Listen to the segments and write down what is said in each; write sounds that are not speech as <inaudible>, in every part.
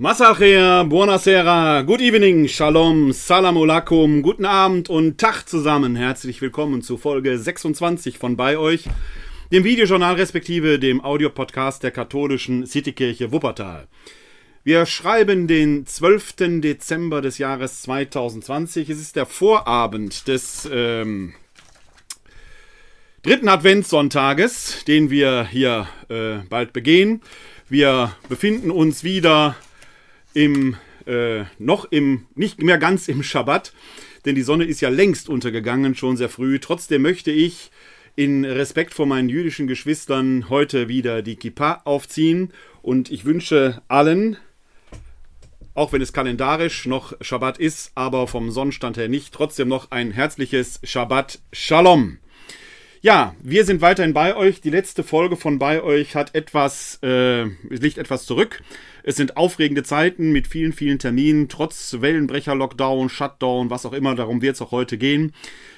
Masachea, buonasera, good evening, shalom, salam alaikum, guten Abend und Tag zusammen. Herzlich willkommen zu Folge 26 von bei euch, dem Videojournal respektive dem Audiopodcast der katholischen Citykirche Wuppertal. Wir schreiben den 12. Dezember des Jahres 2020. Es ist der Vorabend des ähm, dritten Adventssonntages, den wir hier äh, bald begehen. Wir befinden uns wieder im, äh, noch im, nicht mehr ganz im Schabbat, denn die Sonne ist ja längst untergegangen, schon sehr früh. Trotzdem möchte ich in Respekt vor meinen jüdischen Geschwistern heute wieder die Kippa aufziehen und ich wünsche allen, auch wenn es kalendarisch noch Schabbat ist, aber vom Sonnenstand her nicht, trotzdem noch ein herzliches Shabbat Shalom. Ja, wir sind weiterhin bei euch. Die letzte Folge von bei euch hat etwas, äh, liegt etwas zurück. Es sind aufregende Zeiten mit vielen, vielen Terminen, trotz Wellenbrecher, Lockdown, Shutdown, was auch immer, darum wird es auch heute gehen.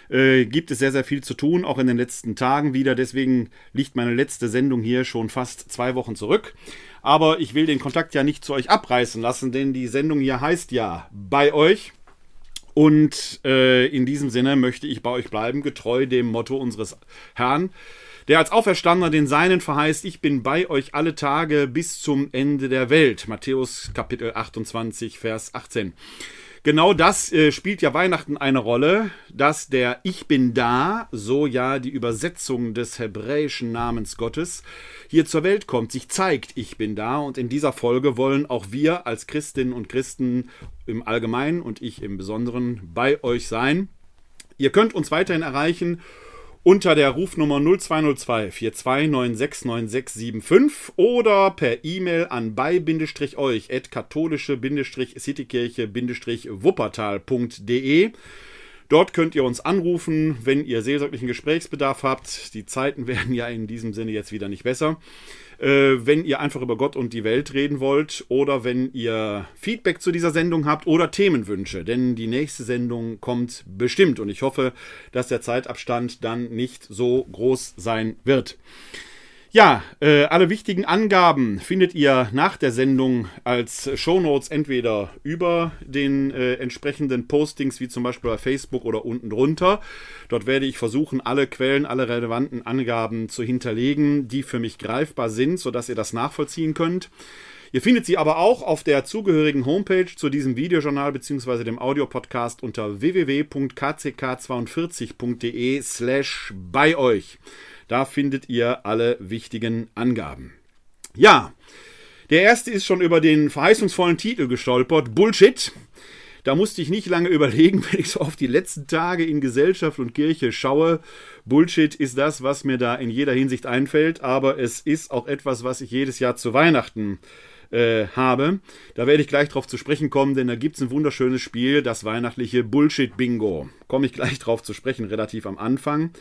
Äh, gibt es sehr, sehr viel zu tun, auch in den letzten Tagen wieder. Deswegen liegt meine letzte Sendung hier schon fast zwei Wochen zurück. Aber ich will den Kontakt ja nicht zu euch abreißen lassen, denn die Sendung hier heißt ja bei euch. Und äh, in diesem Sinne möchte ich bei euch bleiben, getreu dem Motto unseres Herrn, der als Auferstandener den Seinen verheißt, ich bin bei euch alle Tage bis zum Ende der Welt. Matthäus Kapitel 28, Vers 18. Genau das äh, spielt ja Weihnachten eine Rolle, dass der Ich bin da, so ja die Übersetzung des hebräischen Namens Gottes, hier zur Welt kommt, sich zeigt, ich bin da. Und in dieser Folge wollen auch wir als Christinnen und Christen im Allgemeinen und ich im Besonderen bei euch sein. Ihr könnt uns weiterhin erreichen unter der Rufnummer 0202 42969675 oder per E-Mail an bei-euch at katholische-citykirche-wuppertal.de. Dort könnt ihr uns anrufen, wenn ihr seelsorglichen Gesprächsbedarf habt. Die Zeiten <laughs> werden ja in diesem Sinne jetzt wieder nicht besser. Äh, wenn ihr einfach über Gott und die Welt reden wollt oder wenn ihr Feedback zu dieser Sendung habt oder Themenwünsche, denn die nächste Sendung kommt bestimmt und ich hoffe, dass der Zeitabstand dann nicht so groß sein wird. Ja, äh, alle wichtigen Angaben findet ihr nach der Sendung als Shownotes entweder über den äh, entsprechenden Postings, wie zum Beispiel bei Facebook oder unten drunter. Dort werde ich versuchen, alle Quellen, alle relevanten Angaben zu hinterlegen, die für mich greifbar sind, sodass ihr das nachvollziehen könnt. Ihr findet sie aber auch auf der zugehörigen Homepage zu diesem Videojournal bzw. dem Audiopodcast unter www.kck42.de slash bei euch. Da findet ihr alle wichtigen Angaben. Ja, der erste ist schon über den verheißungsvollen Titel gestolpert. Bullshit. Da musste ich nicht lange <laughs> überlegen, wenn ich so auf die letzten Tage in Gesellschaft und Kirche schaue. Bullshit ist das, was mir da in jeder Hinsicht einfällt, aber es ist auch etwas, was ich jedes Jahr zu Weihnachten äh, habe. Da werde ich gleich drauf zu sprechen kommen, denn da gibt es ein wunderschönes Spiel, das weihnachtliche Bullshit-Bingo. Komme ich gleich drauf zu sprechen, relativ am Anfang.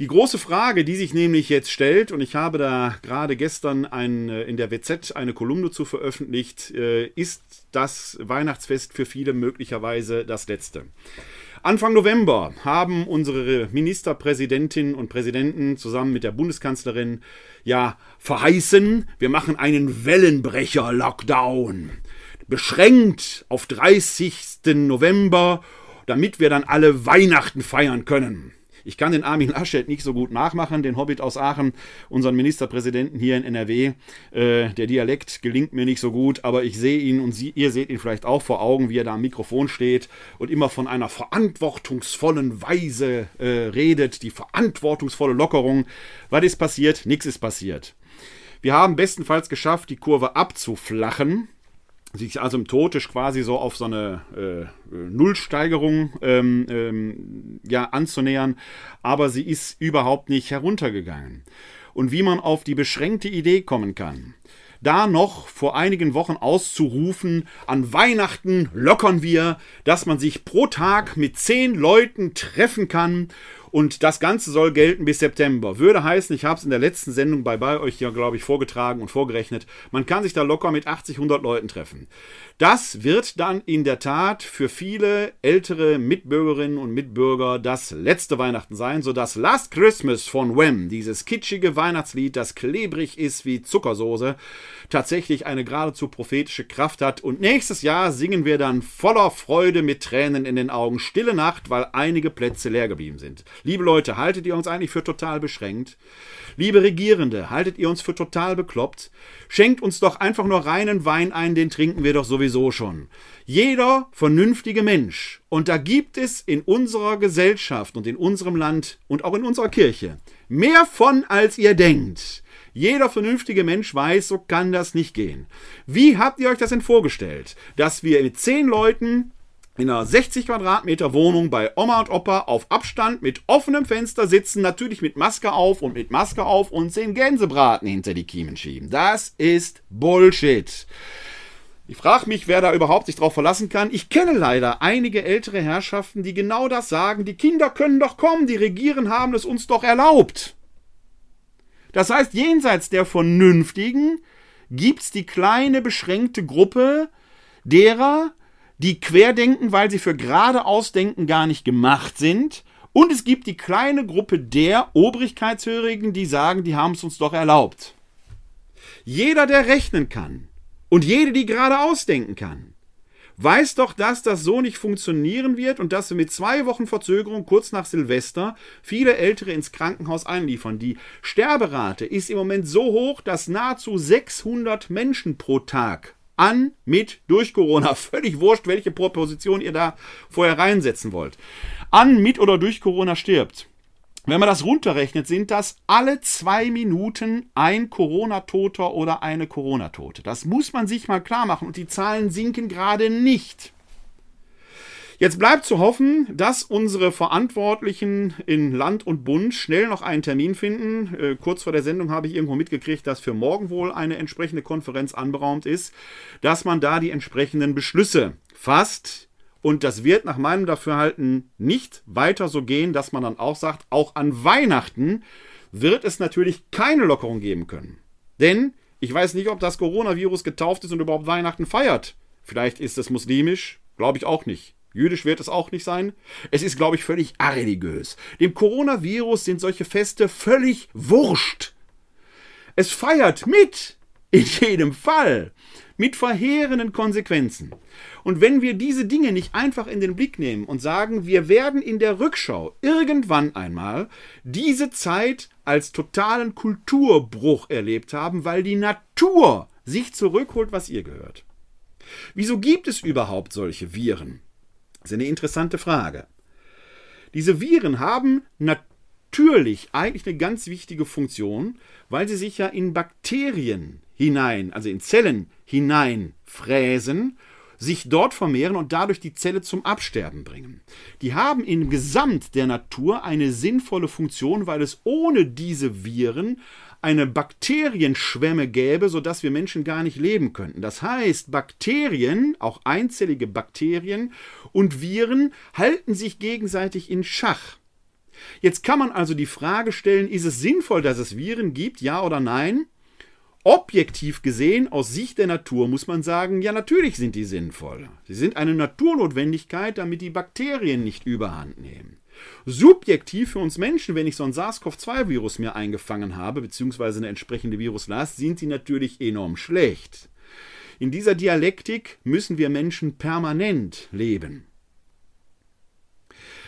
Die große Frage, die sich nämlich jetzt stellt, und ich habe da gerade gestern ein, äh, in der WZ eine Kolumne zu veröffentlicht, äh, ist das Weihnachtsfest für viele möglicherweise das letzte. Anfang November haben unsere Ministerpräsidentinnen und Präsidenten zusammen mit der Bundeskanzlerin ja verheißen, wir machen einen Wellenbrecher-Lockdown. Beschränkt auf 30. November, damit wir dann alle Weihnachten feiern können. Ich kann den Armin Laschet nicht so gut nachmachen, den Hobbit aus Aachen, unseren Ministerpräsidenten hier in NRW. Äh, der Dialekt gelingt mir nicht so gut, aber ich sehe ihn und Sie, ihr seht ihn vielleicht auch vor Augen, wie er da am Mikrofon steht und immer von einer verantwortungsvollen Weise äh, redet, die verantwortungsvolle Lockerung. Was ist passiert? Nichts ist passiert. Wir haben bestenfalls geschafft, die Kurve abzuflachen sich also im Totisch quasi so auf so eine äh, Nullsteigerung ähm, ähm, ja, anzunähern, aber sie ist überhaupt nicht heruntergegangen. Und wie man auf die beschränkte Idee kommen kann, da noch vor einigen Wochen auszurufen, an Weihnachten lockern wir, dass man sich pro Tag mit zehn Leuten treffen kann Und das Ganze soll gelten bis September. Würde heißen, ich habe es in der letzten Sendung bei, bei euch ja, glaube ich, vorgetragen und vorgerechnet, man kann sich da locker mit 80, 100 Leuten treffen. Das wird dann in der Tat für viele ältere Mitbürgerinnen und Mitbürger das letzte Weihnachten sein, so dass Last Christmas von Wham, dieses kitschige Weihnachtslied, das klebrig ist wie Zuckersoße, tatsächlich eine geradezu prophetische Kraft hat. Und nächstes Jahr singen wir dann voller Freude mit Tränen in den Augen Stille Nacht, weil einige Plätze leer geblieben sind. Liebe Leute, haltet ihr uns eigentlich für total beschränkt? Liebe Regierende, haltet ihr uns für total bekloppt? Schenkt uns doch einfach nur reinen Wein ein, den trinken wir doch sowieso schon. Jeder vernünftige Mensch, und da gibt es in unserer Gesellschaft und in unserem Land und auch in unserer Kirche mehr von, als ihr denkt. Jeder vernünftige Mensch weiß, so kann das nicht gehen. Wie habt ihr euch das denn vorgestellt? Dass wir mit zehn Leuten in einer 60 Quadratmeter Wohnung bei Oma und Opa auf Abstand mit offenem Fenster sitzen, natürlich mit Maske auf und mit Maske auf und den Gänsebraten hinter die Kiemen schieben. Das ist Bullshit. Ich frage mich, wer da überhaupt sich drauf verlassen kann. Ich kenne leider einige ältere Herrschaften, die genau das sagen. Die Kinder können doch kommen, die Regieren haben es uns doch erlaubt. Das heißt, jenseits der Vernünftigen gibt's die kleine beschränkte Gruppe derer, die querdenken, weil sie für geradeausdenken gar nicht gemacht sind. Und es gibt die kleine Gruppe der Obrigkeitshörigen, die sagen, die haben es uns doch erlaubt. Jeder, der rechnen kann und jede, die geradeaus denken kann, weiß doch, dass das so nicht funktionieren wird und dass wir mit zwei Wochen Verzögerung kurz nach Silvester viele Ältere ins Krankenhaus einliefern. Die Sterberate ist im Moment so hoch, dass nahezu 600 Menschen pro Tag an, mit, durch Corona. <laughs> Völlig wurscht, welche Proposition ihr da vorher reinsetzen wollt. An, mit oder durch Corona stirbt. Wenn man das runterrechnet, sind das alle zwei Minuten ein Corona-Toter oder eine Corona-Tote. Das muss man sich mal klar machen und die Zahlen sinken gerade nicht. Jetzt bleibt zu hoffen, dass unsere Verantwortlichen in Land und Bund schnell noch einen Termin finden. Äh, kurz vor der Sendung habe ich irgendwo mitgekriegt, dass für morgen wohl eine entsprechende Konferenz anberaumt ist, dass man da die entsprechenden Beschlüsse fasst. Und das wird nach meinem Dafürhalten nicht weiter so gehen, dass man dann auch sagt, auch an Weihnachten wird es natürlich keine Lockerung geben können. Denn ich weiß nicht, ob das Coronavirus getauft ist und überhaupt Weihnachten feiert. Vielleicht ist es muslimisch, glaube ich auch nicht. Jüdisch wird es auch nicht sein. Es ist, glaube ich, völlig areligiös. Dem Coronavirus sind solche Feste völlig wurscht. Es feiert mit, in jedem Fall, mit verheerenden Konsequenzen. Und wenn wir diese Dinge nicht einfach in den Blick nehmen und sagen, wir werden in der Rückschau irgendwann einmal diese Zeit als totalen Kulturbruch erlebt haben, weil die Natur sich zurückholt, was ihr gehört. Wieso gibt es überhaupt solche Viren? Das ist eine interessante Frage. Diese Viren haben natürlich eigentlich eine ganz wichtige Funktion, weil sie sich ja in Bakterien hinein, also in Zellen hinein fräsen, sich dort vermehren und dadurch die Zelle zum Absterben bringen. Die haben im Gesamt der Natur eine sinnvolle Funktion, weil es ohne diese Viren eine Bakterienschwemme gäbe, sodass wir Menschen gar nicht leben könnten. Das heißt, Bakterien, auch einzellige Bakterien und Viren halten sich gegenseitig in Schach. Jetzt kann man also die Frage stellen, ist es sinnvoll, dass es Viren gibt, ja oder nein? Objektiv gesehen, aus Sicht der Natur, muss man sagen, ja natürlich sind die sinnvoll. Sie sind eine Naturnotwendigkeit, damit die Bakterien nicht überhand nehmen. Subjektiv für uns Menschen, wenn ich so ein SARS-CoV-2-Virus mir eingefangen habe, beziehungsweise eine entsprechende Viruslast, sind sie natürlich enorm schlecht. In dieser Dialektik müssen wir Menschen permanent leben.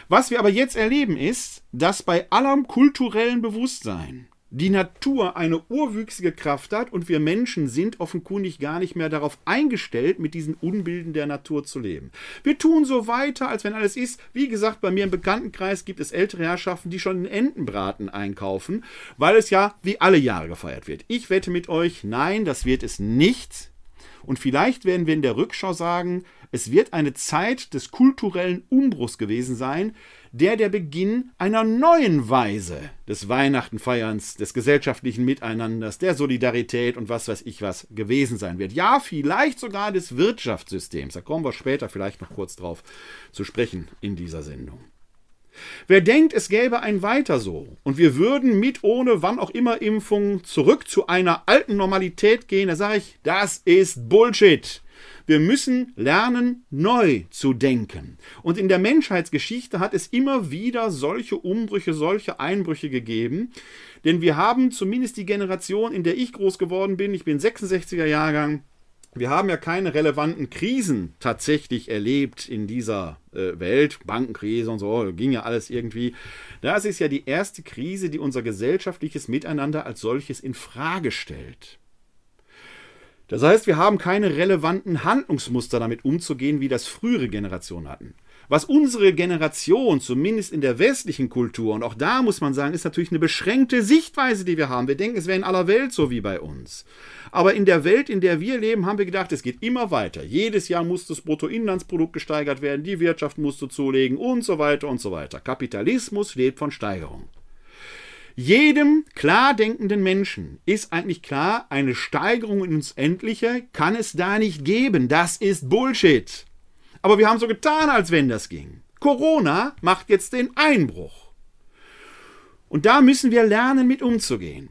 Was wir aber jetzt erleben ist, dass bei allem kulturellen Bewusstsein die Natur eine urwüchsige Kraft hat und wir Menschen sind offenkundig gar nicht mehr darauf eingestellt, mit diesen Unbilden der Natur zu leben. Wir tun so weiter, als wenn alles ist. Wie gesagt, bei mir im Bekanntenkreis gibt es ältere Herrschaften, die schon den Entenbraten einkaufen, weil es ja wie alle Jahre gefeiert wird. Ich wette mit euch, nein, das wird es nicht. Und vielleicht werden wir in der Rückschau sagen, es wird eine Zeit des kulturellen Umbruchs gewesen sein, der der Beginn einer neuen Weise des Weihnachtenfeierns, des gesellschaftlichen Miteinanders, der Solidarität und was weiß ich was gewesen sein wird. Ja, vielleicht sogar des Wirtschaftssystems. Da kommen wir später vielleicht noch kurz drauf zu sprechen in dieser Sendung. Wer denkt, es gäbe ein Weiter so und wir würden mit ohne wann auch immer Impfung zurück zu einer alten Normalität gehen, da sage ich, das ist Bullshit. Wir müssen lernen, neu zu denken. Und in der Menschheitsgeschichte hat es immer wieder solche Umbrüche, solche Einbrüche gegeben. Denn wir haben zumindest die Generation, in der ich groß geworden bin, ich bin 66er Jahrgang, wir haben ja keine relevanten Krisen tatsächlich erlebt in dieser äh, Welt. Bankenkrise und so, ging ja alles irgendwie. Das ist ja die erste Krise, die unser gesellschaftliches Miteinander als solches in Frage stellt. Das heißt, wir haben keine relevanten Handlungsmuster damit umzugehen, wie das frühere Generationen hatten. Was unsere Generation, zumindest in der westlichen Kultur, und auch da muss man sagen, ist natürlich eine beschränkte Sichtweise, die wir haben. Wir denken, es wäre in aller Welt so wie bei uns. Aber in der Welt, in der wir leben, haben wir gedacht, es geht immer weiter. Jedes Jahr muss das Bruttoinlandsprodukt gesteigert werden, die Wirtschaft musste zulegen und so weiter und so weiter. Kapitalismus lebt von Steigerung. Jedem klar denkenden Menschen ist eigentlich klar, eine Steigerung ins Endliche kann es da nicht geben. Das ist Bullshit. Aber wir haben so getan, als wenn das ging. Corona macht jetzt den Einbruch. Und da müssen wir lernen, mit umzugehen.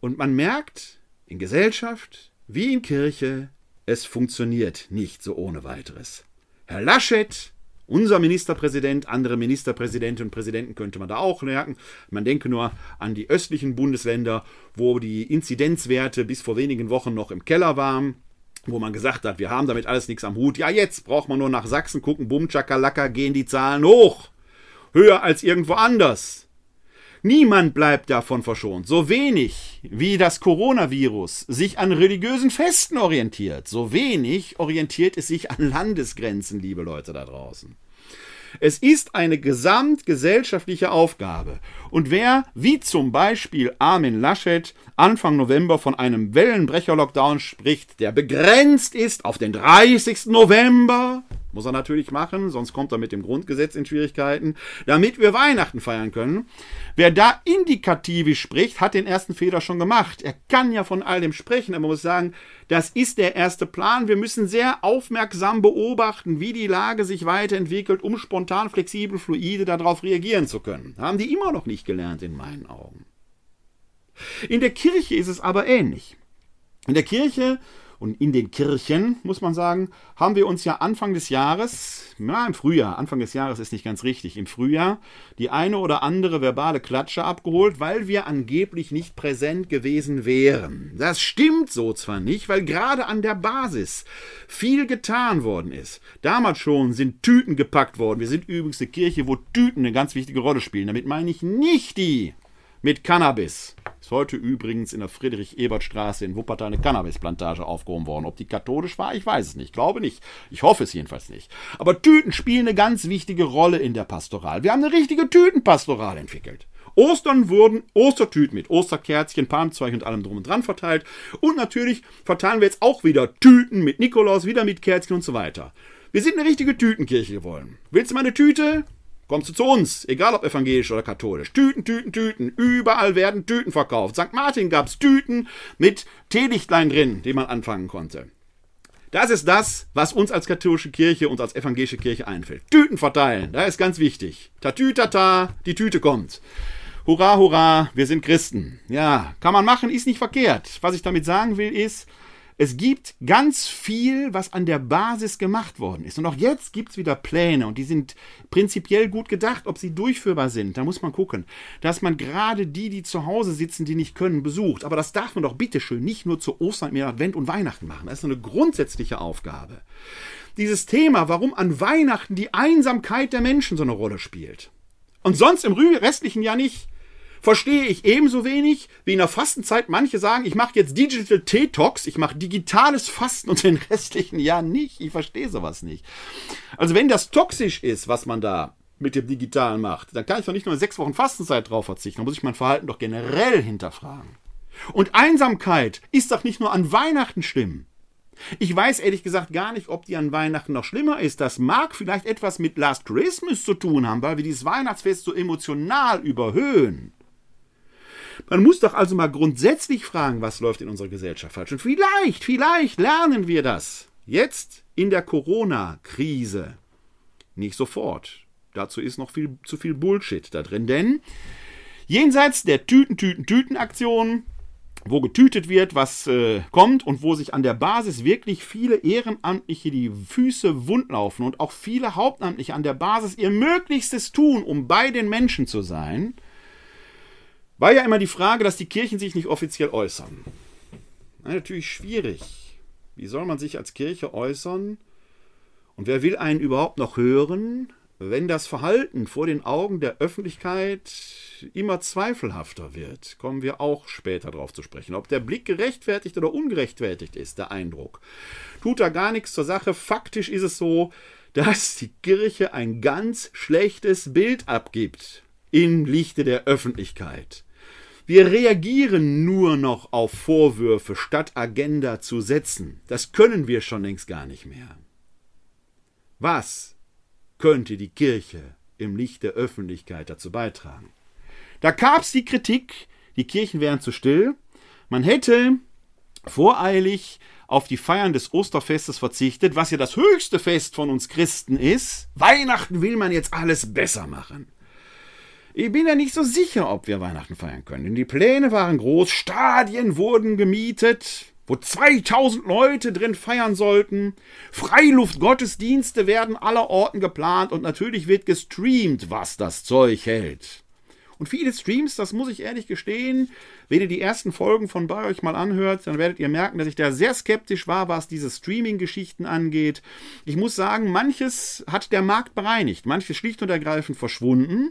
Und man merkt, in Gesellschaft wie in Kirche, es funktioniert nicht so ohne weiteres. Herr Laschet unser Ministerpräsident, andere Ministerpräsidenten und Präsidenten könnte man da auch merken. Man denke nur an die östlichen Bundesländer, wo die Inzidenzwerte bis vor wenigen Wochen noch im Keller waren wo man gesagt hat, wir haben damit alles nichts am Hut. Ja, jetzt braucht man nur nach Sachsen gucken, bumm, tschakalaka, gehen die Zahlen hoch. Höher als irgendwo anders. Niemand bleibt davon verschont. So wenig wie das Coronavirus sich an religiösen Festen orientiert, so wenig orientiert es sich an Landesgrenzen, liebe Leute da draußen. Es ist eine gesamtgesellschaftliche Aufgabe. Und wer, wie zum Beispiel Armin Laschet, Anfang November von einem Wellenbrecher-Lockdown spricht, der begrenzt ist auf den 30. November, muss er natürlich machen, sonst kommt er mit dem Grundgesetz in Schwierigkeiten, damit wir Weihnachten feiern können. Wer da indikativisch spricht, hat den ersten Fehler schon gemacht. Er kann ja von all dem sprechen, aber man muss sagen, das ist der erste Plan. Wir müssen sehr aufmerksam beobachten, wie die Lage sich weiterentwickelt, um spontan, flexibel, fluide darauf reagieren zu können. Haben die immer noch nicht gelernt in meinen Augen. In der Kirche ist es aber ähnlich. In der Kirche und in den Kirchen, muss man sagen, haben wir uns ja Anfang des Jahres, ja, im Frühjahr, Anfang des Jahres ist nicht ganz richtig, im Frühjahr die eine oder andere verbale Klatsche abgeholt, weil wir angeblich nicht präsent gewesen wären. Das stimmt so zwar nicht, weil gerade an der Basis viel getan worden ist. Damals schon sind Tüten gepackt worden. Wir sind übrigens eine Kirche, wo Tüten eine ganz wichtige Rolle spielen. Damit meine ich nicht die mit Cannabis. Ist heute übrigens in der Friedrich-Ebert-Straße in Wuppertal eine Cannabisplantage aufgehoben worden. Ob die katholisch war, ich weiß es nicht. Glaube nicht. Ich hoffe es jedenfalls nicht. Aber Tüten spielen eine ganz wichtige Rolle in der Pastoral. Wir haben eine richtige Tütenpastoral entwickelt. Ostern wurden Ostertüten mit Osterkerzchen, Palmzweig und allem drum und dran verteilt. Und natürlich verteilen wir jetzt auch wieder Tüten mit Nikolaus, wieder mit Kerzchen und so weiter. Wir sind eine richtige Tütenkirche geworden. Willst du mal eine Tüte? Kommst du zu uns, egal ob evangelisch oder katholisch. Tüten, Tüten, Tüten. Überall werden Tüten verkauft. St. Martin gab's Tüten mit Teelichtlein drin, die man anfangen konnte. Das ist das, was uns als katholische Kirche und als evangelische Kirche einfällt. Tüten verteilen, das ist ganz wichtig. Tatütata, die Tüte kommt. Hurra, hurra, wir sind Christen. Ja, kann man machen, ist nicht verkehrt. Was ich damit sagen will, ist, es gibt ganz viel, was an der Basis gemacht worden ist. Und auch jetzt gibt es wieder Pläne und die sind prinzipiell gut gedacht. Ob sie durchführbar sind, da muss man gucken. Dass man gerade die, die zu Hause sitzen, die nicht können, besucht. Aber das darf man doch bitteschön nicht nur zu Ostern, mehr Advent und Weihnachten machen. Das ist eine grundsätzliche Aufgabe. Dieses Thema, warum an Weihnachten die Einsamkeit der Menschen so eine Rolle spielt. Und sonst im restlichen Jahr nicht verstehe ich ebenso wenig wie in der Fastenzeit manche sagen, ich mache jetzt Digital Detox, ich mache digitales Fasten und den restlichen Jahr nicht. Ich verstehe sowas nicht. Also wenn das toxisch ist, was man da mit dem Digitalen macht, dann kann ich doch nicht nur sechs Wochen Fastenzeit drauf verzichten, dann muss ich mein Verhalten doch generell hinterfragen. Und Einsamkeit ist doch nicht nur an Weihnachten schlimm. Ich weiß ehrlich gesagt gar nicht, ob die an Weihnachten noch schlimmer ist. Das mag vielleicht etwas mit Last Christmas zu tun haben, weil wir dieses Weihnachtsfest so emotional überhöhen. Man muss doch also mal grundsätzlich fragen, was läuft in unserer Gesellschaft falsch. Und vielleicht, vielleicht lernen wir das jetzt in der Corona-Krise. Nicht sofort. Dazu ist noch viel zu viel Bullshit da drin, denn jenseits der Tüten, Tüten, Tüten-Aktion wo getütet wird, was äh, kommt und wo sich an der Basis wirklich viele Ehrenamtliche die Füße wundlaufen und auch viele Hauptamtliche an der Basis ihr Möglichstes tun, um bei den Menschen zu sein, war ja immer die Frage, dass die Kirchen sich nicht offiziell äußern. Na, natürlich schwierig. Wie soll man sich als Kirche äußern? Und wer will einen überhaupt noch hören, wenn das Verhalten vor den Augen der Öffentlichkeit immer zweifelhafter wird, kommen wir auch später darauf zu sprechen. Ob der Blick gerechtfertigt oder ungerechtfertigt ist, der Eindruck, tut da gar nichts zur Sache. Faktisch ist es so, dass die Kirche ein ganz schlechtes Bild abgibt im Lichte der Öffentlichkeit. Wir reagieren nur noch auf Vorwürfe, statt Agenda zu setzen. Das können wir schon längst gar nicht mehr. Was könnte die Kirche im Licht der Öffentlichkeit dazu beitragen? Da gab es die Kritik, die Kirchen wären zu still. Man hätte voreilig auf die Feiern des Osterfestes verzichtet, was ja das höchste Fest von uns Christen ist. Weihnachten will man jetzt alles besser machen. Ich bin ja nicht so sicher, ob wir Weihnachten feiern können. Denn die Pläne waren groß, Stadien wurden gemietet, wo 2000 Leute drin feiern sollten. Freiluftgottesdienste werden aller Orten geplant und natürlich wird gestreamt, was das Zeug hält. Und viele Streams, das muss ich ehrlich gestehen, wenn ihr die ersten Folgen von bei euch mal anhört, dann werdet ihr merken, dass ich da sehr skeptisch war, was diese Streaming-Geschichten angeht. Ich muss sagen, manches hat der Markt bereinigt, manches schlicht und ergreifend verschwunden.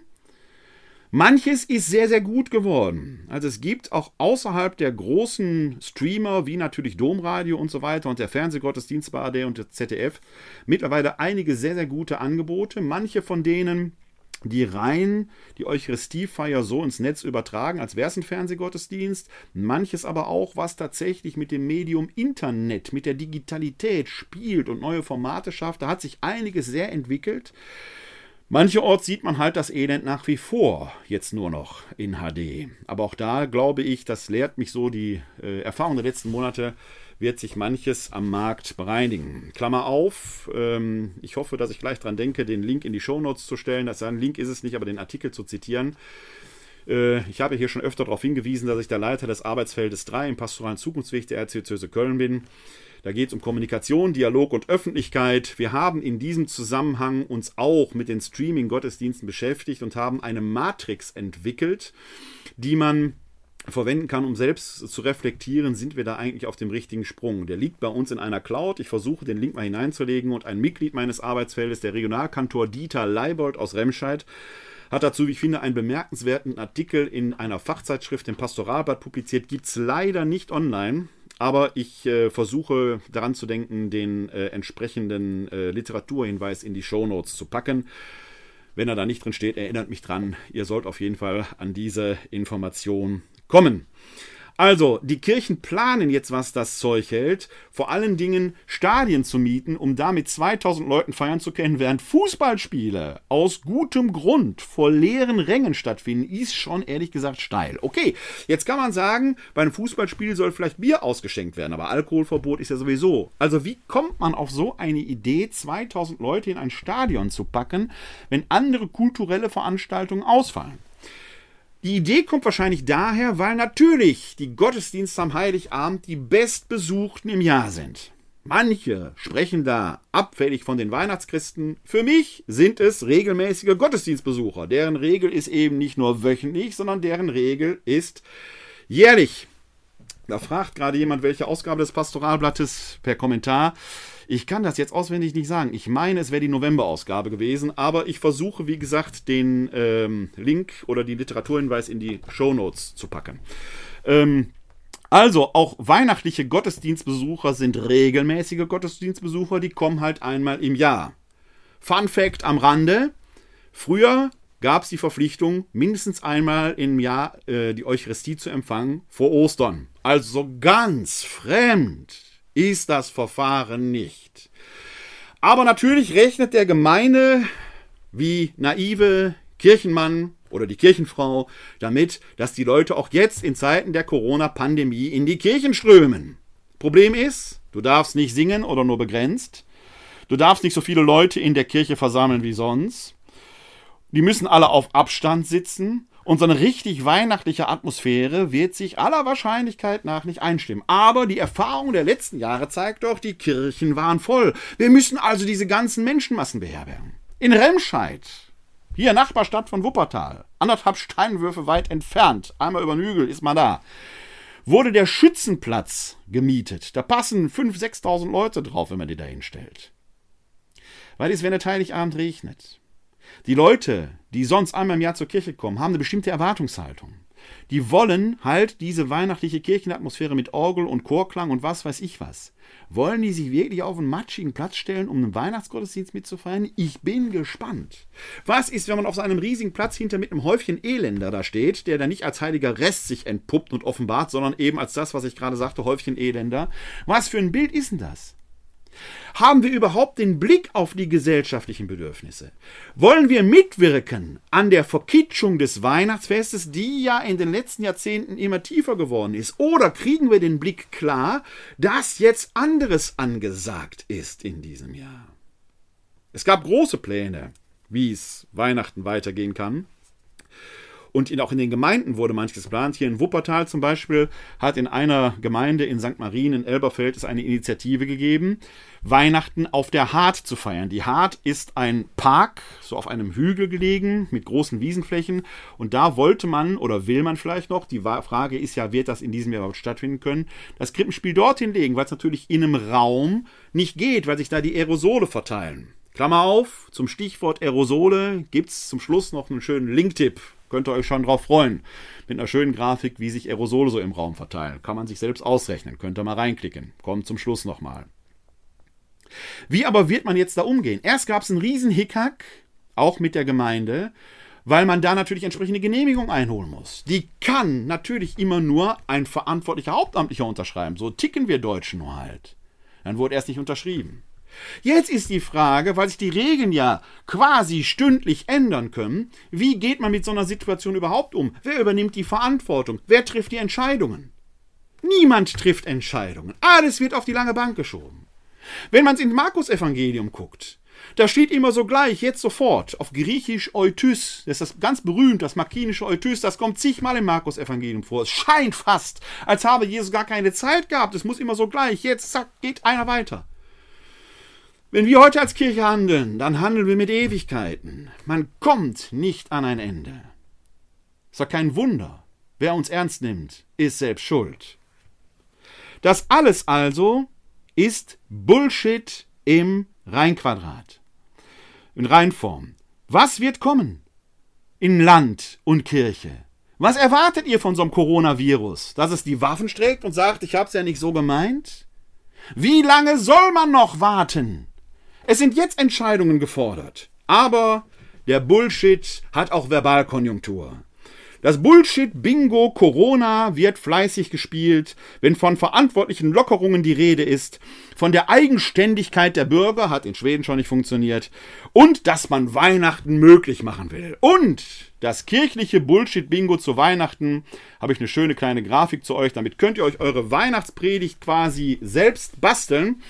Manches ist sehr, sehr gut geworden. Also es gibt auch außerhalb der großen Streamer, wie natürlich Domradio und so weiter und der Fernsehgottesdienst bei AD und der ZDF, mittlerweile einige sehr, sehr gute Angebote. Manche von denen die rein die Eucharistiefeier so ins Netz übertragen, als wäre es ein Fernsehgottesdienst. Manches aber auch, was tatsächlich mit dem Medium Internet, mit der Digitalität spielt und neue Formate schafft. Da hat sich einiges sehr entwickelt. Mancherorts sieht man halt das Elend nach wie vor, jetzt nur noch in HD. Aber auch da glaube ich, das lehrt mich so die äh, Erfahrung der letzten Monate, wird sich manches am Markt bereinigen. Klammer auf, ähm, ich hoffe, dass ich gleich dran denke, den Link in die Shownotes zu stellen. Das ein Link ist es nicht, aber den Artikel zu zitieren. Äh, ich habe hier schon öfter darauf hingewiesen, dass ich der Leiter des Arbeitsfeldes 3 im pastoralen Zukunftsweg der Erzdiözese Köln bin. Da geht es um Kommunikation, Dialog und Öffentlichkeit. Wir haben in diesem Zusammenhang uns auch mit den Streaming-Gottesdiensten beschäftigt und haben eine Matrix entwickelt, die man verwenden kann, um selbst zu reflektieren, sind wir da eigentlich auf dem richtigen Sprung. Der liegt bei uns in einer Cloud. Ich versuche den Link mal hineinzulegen und ein Mitglied meines Arbeitsfeldes, der Regionalkantor Dieter Leibold aus Remscheid, hat dazu, wie ich finde, einen bemerkenswerten Artikel in einer Fachzeitschrift im Pastoralblatt publiziert. Gibt es leider nicht online, aber ich äh, versuche daran zu denken, den äh, entsprechenden äh, Literaturhinweis in die Shownotes zu packen. Wenn er da nicht drin steht, erinnert mich dran. Ihr sollt auf jeden Fall an diese Information kommen. Also, die Kirchen planen jetzt, was das Zeug hält, vor allen Dingen Stadien zu mieten, um damit 2000 Leuten feiern zu können, während Fußballspiele aus gutem Grund vor leeren Rängen stattfinden, ist schon ehrlich gesagt steil. Okay, jetzt kann man sagen, bei einem Fußballspiel soll vielleicht Bier ausgeschenkt werden, aber Alkoholverbot ist ja sowieso. Also, wie kommt man auf so eine Idee, 2000 Leute in ein Stadion zu packen, wenn andere kulturelle Veranstaltungen ausfallen? Die Idee kommt wahrscheinlich daher, weil natürlich die Gottesdienste am Heiligabend die bestbesuchten im Jahr sind. Manche sprechen da abfällig von den Weihnachtschristen. Für mich sind es regelmäßige Gottesdienstbesucher. Deren Regel ist eben nicht nur wöchentlich, sondern deren Regel ist jährlich. Da fragt gerade jemand, welche Ausgabe des Pastoralblattes per Kommentar. Ich kann das jetzt auswendig nicht sagen. Ich meine, es wäre die November-Ausgabe gewesen, aber ich versuche, wie gesagt, den ähm, Link oder die Literaturhinweis in die Shownotes zu packen. Ähm, also, auch weihnachtliche Gottesdienstbesucher sind regelmäßige Gottesdienstbesucher, die kommen halt einmal im Jahr. Fun Fact am Rande: Früher gab es die Verpflichtung, mindestens einmal im Jahr äh, die Eucharistie zu empfangen vor Ostern. Also ganz fremd ist das Verfahren nicht. Aber natürlich rechnet der Gemeine wie naive Kirchenmann oder die Kirchenfrau damit, dass die Leute auch jetzt in Zeiten der Corona-Pandemie in die Kirchen strömen. Problem ist, du darfst nicht singen oder nur begrenzt. Du darfst nicht so viele Leute in der Kirche versammeln wie sonst. Die müssen alle auf Abstand sitzen. Und so eine richtig weihnachtliche Atmosphäre wird sich aller Wahrscheinlichkeit nach nicht einstimmen. Aber die Erfahrung der letzten Jahre zeigt doch, die Kirchen waren voll. Wir müssen also diese ganzen Menschenmassen beherbergen. In Remscheid, hier Nachbarstadt von Wuppertal, anderthalb Steinwürfe weit entfernt, einmal über den Hügel ist man da, wurde der Schützenplatz gemietet. Da passen 5.000, 6.000 Leute drauf, wenn man die da hinstellt. Weil es, wenn der Heiligabend regnet, die Leute, die sonst einmal im Jahr zur Kirche kommen, haben eine bestimmte Erwartungshaltung. Die wollen halt diese weihnachtliche Kirchenatmosphäre mit Orgel und Chorklang und was weiß ich was. Wollen die sich wirklich auf einen matschigen Platz stellen, um einen Weihnachtsgottesdienst mitzufeiern? Ich bin gespannt. Was ist, wenn man auf so einem riesigen Platz hinter mit einem Häufchen Elender da steht, der dann nicht als heiliger Rest sich entpuppt und offenbart, sondern eben als das, was ich gerade sagte, Häufchen Elender? Was für ein Bild ist denn das? Haben wir überhaupt den Blick auf die gesellschaftlichen Bedürfnisse? Wollen wir mitwirken an der Verkitschung des Weihnachtsfestes, die ja in den letzten Jahrzehnten immer tiefer geworden ist? Oder kriegen wir den Blick klar, dass jetzt anderes angesagt ist in diesem Jahr? Es gab große Pläne, wie es Weihnachten weitergehen kann. Und in, auch in den Gemeinden wurde manches geplant. Hier in Wuppertal zum Beispiel hat in einer Gemeinde in St. Marien in Elberfeld es eine Initiative gegeben, Weihnachten auf der Hart zu feiern. Die Hart ist ein Park, so auf einem Hügel gelegen, mit großen Wiesenflächen. Und da wollte man oder will man vielleicht noch, die Frage ist ja, wird das in diesem Jahr überhaupt stattfinden können, das Krippenspiel dorthin legen, weil es natürlich in einem Raum nicht geht, weil sich da die Aerosole verteilen. Klammer auf, zum Stichwort Aerosole gibt es zum Schluss noch einen schönen Linktipp Könnt ihr euch schon drauf freuen. Mit einer schönen Grafik, wie sich Aerosole so im Raum verteilen. Kann man sich selbst ausrechnen. Könnt ihr mal reinklicken. Kommt zum Schluss nochmal. Wie aber wird man jetzt da umgehen? Erst gab es einen riesen Hickhack, auch mit der Gemeinde, weil man da natürlich entsprechende Genehmigung einholen muss. Die kann natürlich immer nur ein verantwortlicher Hauptamtlicher unterschreiben. So ticken wir Deutschen nur halt. Dann wurde erst nicht unterschrieben. Jetzt ist die Frage, weil sich die Regeln ja quasi stündlich ändern können, wie geht man mit so einer Situation überhaupt um? Wer übernimmt die Verantwortung? Wer trifft die Entscheidungen? Niemand trifft Entscheidungen. Alles wird auf die lange Bank geschoben. Wenn man ins Markus-Evangelium guckt, da steht immer so gleich, jetzt sofort, auf Griechisch Eutys, das ist das ganz berühmt, das markinische Eutys, das kommt zigmal im Markus-Evangelium vor. Es scheint fast, als habe Jesus gar keine Zeit gehabt. Es muss immer so gleich, jetzt zack, geht einer weiter. Wenn wir heute als Kirche handeln, dann handeln wir mit Ewigkeiten. Man kommt nicht an ein Ende. Ist doch kein Wunder. Wer uns ernst nimmt, ist selbst schuld. Das alles also ist Bullshit im Reinquadrat. In Reinform. Was wird kommen? In Land und Kirche. Was erwartet ihr von so einem Coronavirus? Dass es die Waffen streckt und sagt, ich hab's ja nicht so gemeint? Wie lange soll man noch warten? Es sind jetzt Entscheidungen gefordert. Aber der Bullshit hat auch Verbalkonjunktur. Das Bullshit-Bingo Corona wird fleißig gespielt, wenn von verantwortlichen Lockerungen die Rede ist, von der Eigenständigkeit der Bürger, hat in Schweden schon nicht funktioniert, und dass man Weihnachten möglich machen will. Und das kirchliche Bullshit-Bingo zu Weihnachten, habe ich eine schöne kleine Grafik zu euch, damit könnt ihr euch eure Weihnachtspredigt quasi selbst basteln.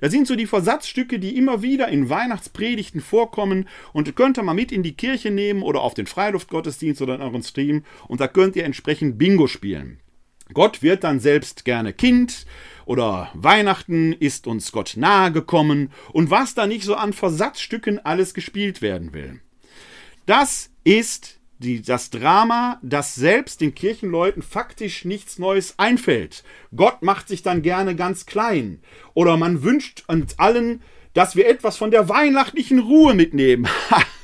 Das sind so die Versatzstücke, die immer wieder in Weihnachtspredigten vorkommen und könnt ihr mal mit in die Kirche nehmen oder auf den Freiluftgottesdienst oder in euren Stream und da könnt ihr entsprechend Bingo spielen. Gott wird dann selbst gerne Kind oder Weihnachten ist uns Gott nahe gekommen und was da nicht so an Versatzstücken alles gespielt werden will. Das ist die, das Drama, das selbst den Kirchenleuten faktisch nichts Neues einfällt. Gott macht sich dann gerne ganz klein. Oder man wünscht uns allen, dass wir etwas von der weihnachtlichen Ruhe mitnehmen.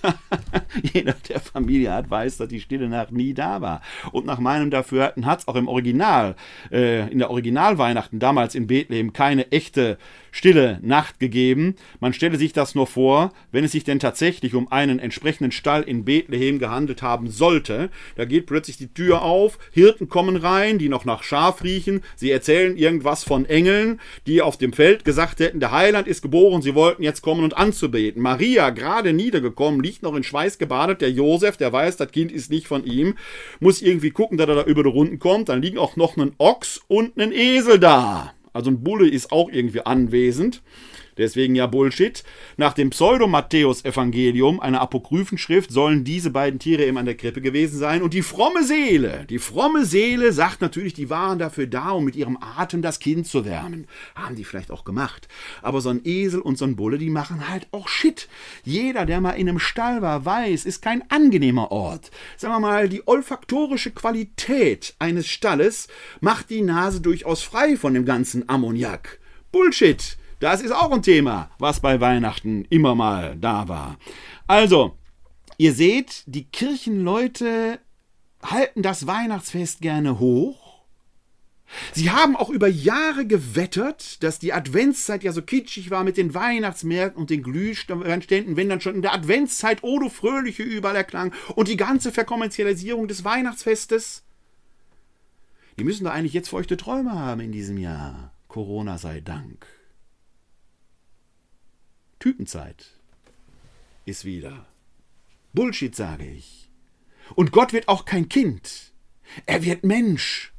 <laughs> Jeder, der Familie hat, weiß, dass die stille Nacht nie da war. Und nach meinem Dafürhalten hat es auch im Original, äh, in der Originalweihnachten damals in Bethlehem keine echte stille Nacht gegeben. Man stelle sich das nur vor, wenn es sich denn tatsächlich um einen entsprechenden Stall in Bethlehem gehandelt haben sollte. Da geht plötzlich die Tür auf, Hirten kommen rein, die noch nach Schaf riechen. Sie erzählen irgendwas von Engeln, die auf dem Feld gesagt hätten, der Heiland ist geboren, sie wollten jetzt kommen und anzubeten. Maria, gerade niedergekommen, liegt noch in Schweiß gebadet. Der Josef, der weiß, das Kind ist nicht von ihm, muss irgendwie gucken, dass er da über die Runden kommt. Dann liegen auch noch ein Ochs und ein Esel da. Also ein Bulle ist auch irgendwie anwesend. Deswegen ja Bullshit. Nach dem Pseudo-Matthäus-Evangelium, einer Apokryphenschrift, sollen diese beiden Tiere eben an der Krippe gewesen sein. Und die fromme Seele, die fromme Seele sagt natürlich, die waren dafür da, um mit ihrem Atem das Kind zu wärmen. Haben die vielleicht auch gemacht. Aber so ein Esel und so ein Bulle, die machen halt auch Shit. Jeder, der mal in einem Stall war, weiß, ist kein angenehmer Ort. Sagen wir mal, die olfaktorische Qualität eines Stalles macht die Nase durchaus frei von dem ganzen Ammoniak. Bullshit. Das ist auch ein Thema, was bei Weihnachten immer mal da war. Also, ihr seht, die Kirchenleute halten das Weihnachtsfest gerne hoch. Sie haben auch über Jahre gewettert, dass die Adventszeit ja so kitschig war mit den Weihnachtsmärkten und den Glühständen, wenn dann schon in der Adventszeit Odo Fröhliche überall erklang und die ganze Verkommerzialisierung des Weihnachtsfestes. Die müssen doch eigentlich jetzt feuchte Träume haben in diesem Jahr. Corona sei Dank. Typenzeit ist wieder. Bullshit, sage ich. Und Gott wird auch kein Kind. Er wird Mensch.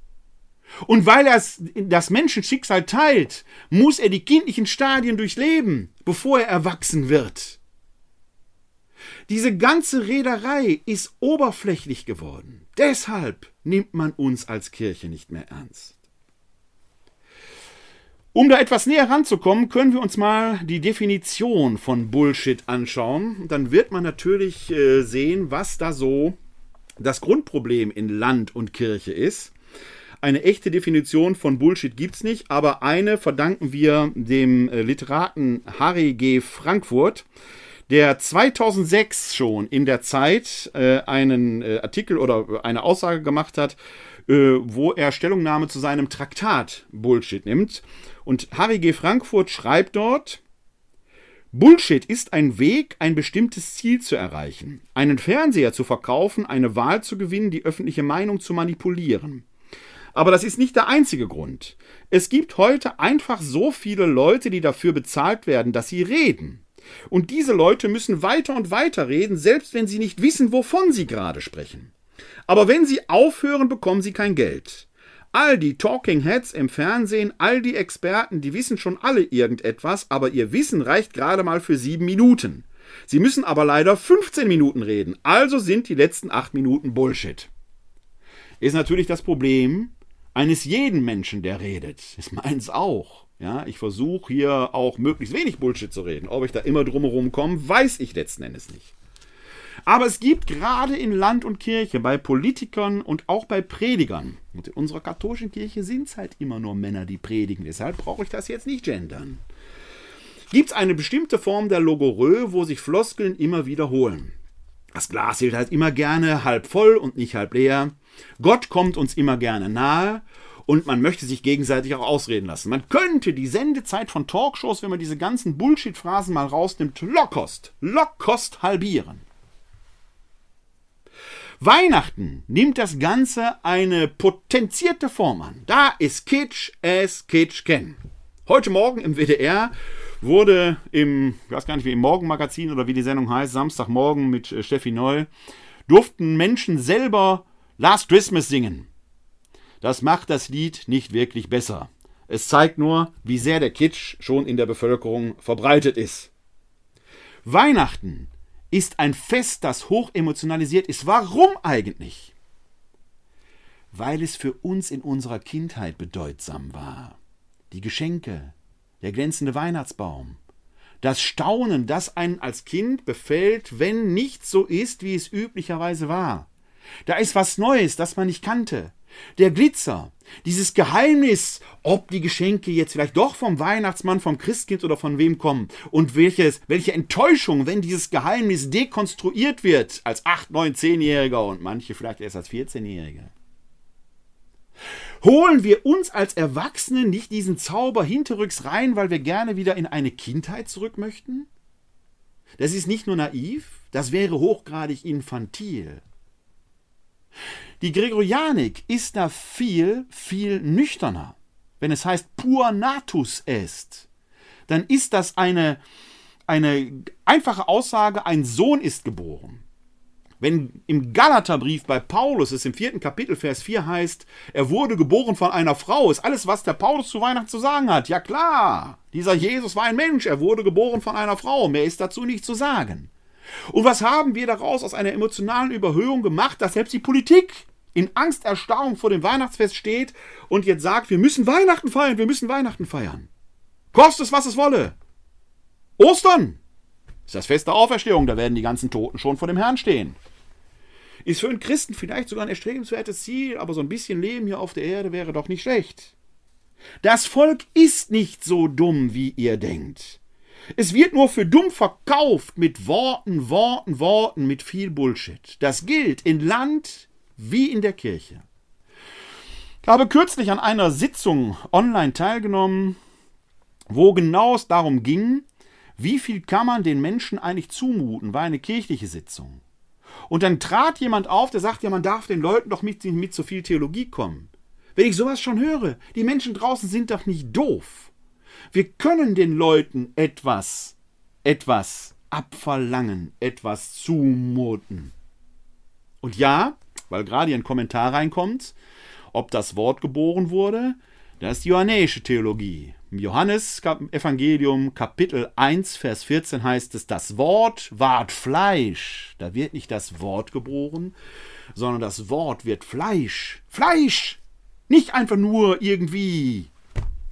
Und weil er das Menschenschicksal teilt, muss er die kindlichen Stadien durchleben, bevor er erwachsen wird. Diese ganze Rederei ist oberflächlich geworden. Deshalb nimmt man uns als Kirche nicht mehr ernst. Um da etwas näher ranzukommen, können wir uns mal die Definition von Bullshit anschauen. Dann wird man natürlich äh, sehen, was da so das Grundproblem in Land und Kirche ist. Eine echte Definition von Bullshit gibt es nicht, aber eine verdanken wir dem äh, Literaten Harry G. Frankfurt, der 2006 schon in der Zeit äh, einen äh, Artikel oder eine Aussage gemacht hat, äh, wo er Stellungnahme zu seinem Traktat Bullshit nimmt. Und Harry G. Frankfurt schreibt dort, Bullshit ist ein Weg, ein bestimmtes Ziel zu erreichen, einen Fernseher zu verkaufen, eine Wahl zu gewinnen, die öffentliche Meinung zu manipulieren. Aber das ist nicht der einzige Grund. Es gibt heute einfach so viele Leute, die dafür bezahlt werden, dass sie reden. Und diese Leute müssen weiter und weiter reden, selbst wenn sie nicht wissen, wovon sie gerade sprechen. Aber wenn sie aufhören, bekommen sie kein Geld. All die Talking Heads im Fernsehen, all die Experten, die wissen schon alle irgendetwas, aber ihr Wissen reicht gerade mal für sieben Minuten. Sie müssen aber leider 15 Minuten reden, also sind die letzten acht Minuten Bullshit. Ist natürlich das Problem eines jeden Menschen, der redet. Ist meins auch. Ja, ich versuche hier auch möglichst wenig Bullshit zu reden. Ob ich da immer drumherum komme, weiß ich letzten Endes nicht. Aber es gibt gerade in Land und Kirche, bei Politikern und auch bei Predigern, und in unserer katholischen Kirche sind es halt immer nur Männer, die predigen, deshalb brauche ich das jetzt nicht gendern. Gibt es eine bestimmte Form der Logorö, wo sich Floskeln immer wiederholen? Das Glas hält halt immer gerne halb voll und nicht halb leer. Gott kommt uns immer gerne nahe und man möchte sich gegenseitig auch ausreden lassen. Man könnte die Sendezeit von Talkshows, wenn man diese ganzen Bullshit-Phrasen mal rausnimmt, Lockkost, Lockkost halbieren. Weihnachten nimmt das Ganze eine potenzierte Form an. Da ist Kitsch as Kitsch kennen. Heute Morgen im WDR wurde im, ich weiß gar nicht, wie im Morgenmagazin oder wie die Sendung heißt, Samstagmorgen mit äh, Steffi Neu, durften Menschen selber Last Christmas singen. Das macht das Lied nicht wirklich besser. Es zeigt nur, wie sehr der Kitsch schon in der Bevölkerung verbreitet ist. Weihnachten ist ein Fest, das hoch emotionalisiert ist. Warum eigentlich? Weil es für uns in unserer Kindheit bedeutsam war. Die Geschenke, der glänzende Weihnachtsbaum, das Staunen, das einen als Kind befällt, wenn nichts so ist, wie es üblicherweise war. Da ist was Neues, das man nicht kannte. Der Glitzer, dieses Geheimnis, ob die Geschenke jetzt vielleicht doch vom Weihnachtsmann, vom Christkind oder von wem kommen und welches, welche Enttäuschung, wenn dieses Geheimnis dekonstruiert wird als 8, 9, 10-Jähriger und manche vielleicht erst als 14-Jährige. Holen wir uns als Erwachsene nicht diesen Zauber hinterrücks rein, weil wir gerne wieder in eine Kindheit zurück möchten? Das ist nicht nur naiv, das wäre hochgradig infantil. Die Gregorianik ist da viel, viel nüchterner. Wenn es heißt pur natus est, dann ist das eine, eine einfache Aussage, ein Sohn ist geboren. Wenn im Galaterbrief bei Paulus es im vierten Kapitel, Vers 4 heißt, er wurde geboren von einer Frau, ist alles, was der Paulus zu Weihnachten zu sagen hat. Ja klar, dieser Jesus war ein Mensch, er wurde geboren von einer Frau, mehr ist dazu nicht zu sagen. Und was haben wir daraus aus einer emotionalen Überhöhung gemacht, dass selbst die Politik in Angsterstarrung vor dem Weihnachtsfest steht und jetzt sagt, wir müssen Weihnachten feiern, wir müssen Weihnachten feiern. Kostet es, was es wolle. Ostern ist das Fest der Auferstehung, da werden die ganzen Toten schon vor dem Herrn stehen. Ist für einen Christen vielleicht sogar ein erstrebenswertes Ziel, aber so ein bisschen Leben hier auf der Erde wäre doch nicht schlecht. Das Volk ist nicht so dumm, wie ihr denkt. Es wird nur für dumm verkauft mit Worten, Worten, Worten, mit viel Bullshit. Das gilt in Land wie in der Kirche. Ich habe kürzlich an einer Sitzung online teilgenommen, wo genau es darum ging, wie viel kann man den Menschen eigentlich zumuten, war eine kirchliche Sitzung. Und dann trat jemand auf, der sagt, ja, man darf den Leuten doch mit, mit so viel Theologie kommen. Wenn ich sowas schon höre, die Menschen draußen sind doch nicht doof. Wir können den Leuten etwas, etwas abverlangen, etwas zumuten. Und ja, weil gerade hier ein Kommentar reinkommt, ob das Wort geboren wurde, das ist die johannäische Theologie. Im Johannes-Evangelium, Kapitel 1, Vers 14 heißt es, das Wort ward Fleisch. Da wird nicht das Wort geboren, sondern das Wort wird Fleisch. Fleisch! Nicht einfach nur irgendwie.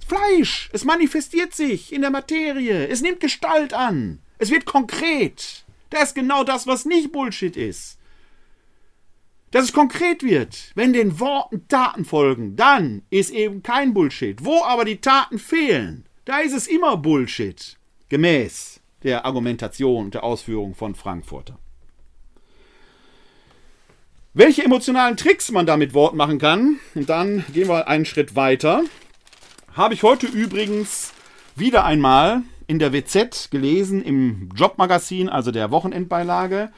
Fleisch! Es manifestiert sich in der Materie. Es nimmt Gestalt an. Es wird konkret. Das ist genau das, was nicht Bullshit ist dass es konkret wird. Wenn den Worten Taten folgen, dann ist eben kein Bullshit. Wo aber die Taten fehlen, da ist es immer Bullshit. Gemäß der Argumentation und der Ausführung von Frankfurter. Welche emotionalen Tricks man da mit Worten machen kann, und dann gehen wir einen Schritt weiter, habe ich heute übrigens wieder einmal in der WZ gelesen, im Jobmagazin, also der Wochenendbeilage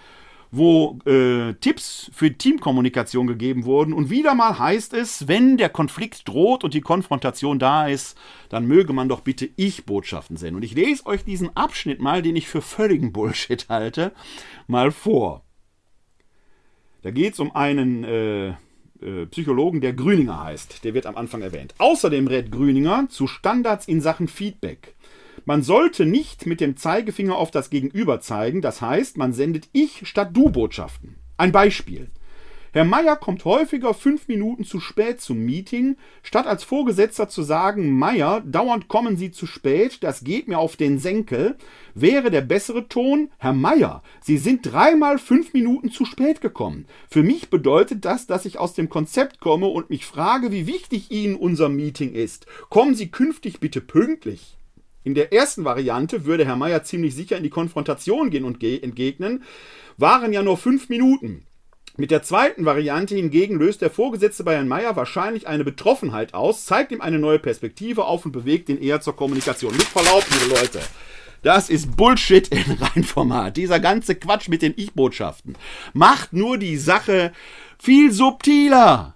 wo äh, Tipps für Teamkommunikation gegeben wurden. Und wieder mal heißt es, wenn der Konflikt droht und die Konfrontation da ist, dann möge man doch bitte Ich-Botschaften senden. Und ich lese euch diesen Abschnitt mal, den ich für völligen Bullshit halte, mal vor. Da geht es um einen äh, Psychologen, der Grüninger heißt. Der wird am Anfang erwähnt. Außerdem rät Grüninger zu Standards in Sachen Feedback. Man sollte nicht mit dem Zeigefinger auf das Gegenüber zeigen, das heißt, man sendet Ich statt Du Botschaften. Ein Beispiel. Herr Meier kommt häufiger fünf Minuten zu spät zum Meeting, statt als Vorgesetzter zu sagen, Meier, dauernd kommen Sie zu spät, das geht mir auf den Senkel, wäre der bessere Ton, Herr Meier, Sie sind dreimal fünf Minuten zu spät gekommen. Für mich bedeutet das, dass ich aus dem Konzept komme und mich frage, wie wichtig Ihnen unser Meeting ist. Kommen Sie künftig bitte pünktlich. In der ersten Variante würde Herr Meier ziemlich sicher in die Konfrontation gehen und entgegnen, waren ja nur fünf Minuten. Mit der zweiten Variante hingegen löst der Vorgesetzte bei Herrn Meier wahrscheinlich eine Betroffenheit aus, zeigt ihm eine neue Perspektive auf und bewegt ihn eher zur Kommunikation. Mit Verlaub, liebe Leute. Das ist Bullshit in <laughs> Reinformat. Dieser ganze Quatsch mit den Ich-Botschaften macht nur die Sache viel subtiler.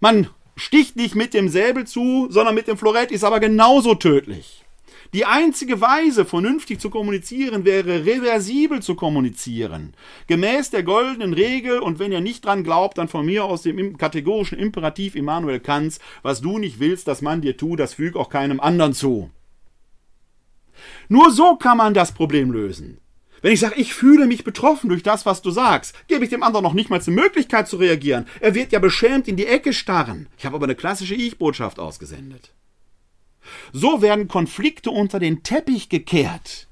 Man sticht nicht mit dem Säbel zu, sondern mit dem Florett ist aber genauso tödlich. Die einzige Weise, vernünftig zu kommunizieren, wäre reversibel zu kommunizieren. Gemäß der goldenen Regel, und wenn ihr nicht dran glaubt, dann von mir aus dem kategorischen Imperativ Immanuel Kants, was du nicht willst, dass man dir tut, das füg auch keinem anderen zu. Nur so kann man das Problem lösen. Wenn ich sage, ich fühle mich betroffen durch das, was du sagst, gebe ich dem anderen noch nicht mal die Möglichkeit zu reagieren. Er wird ja beschämt in die Ecke starren. Ich habe aber eine klassische Ich-Botschaft ausgesendet. So werden Konflikte unter den Teppich gekehrt.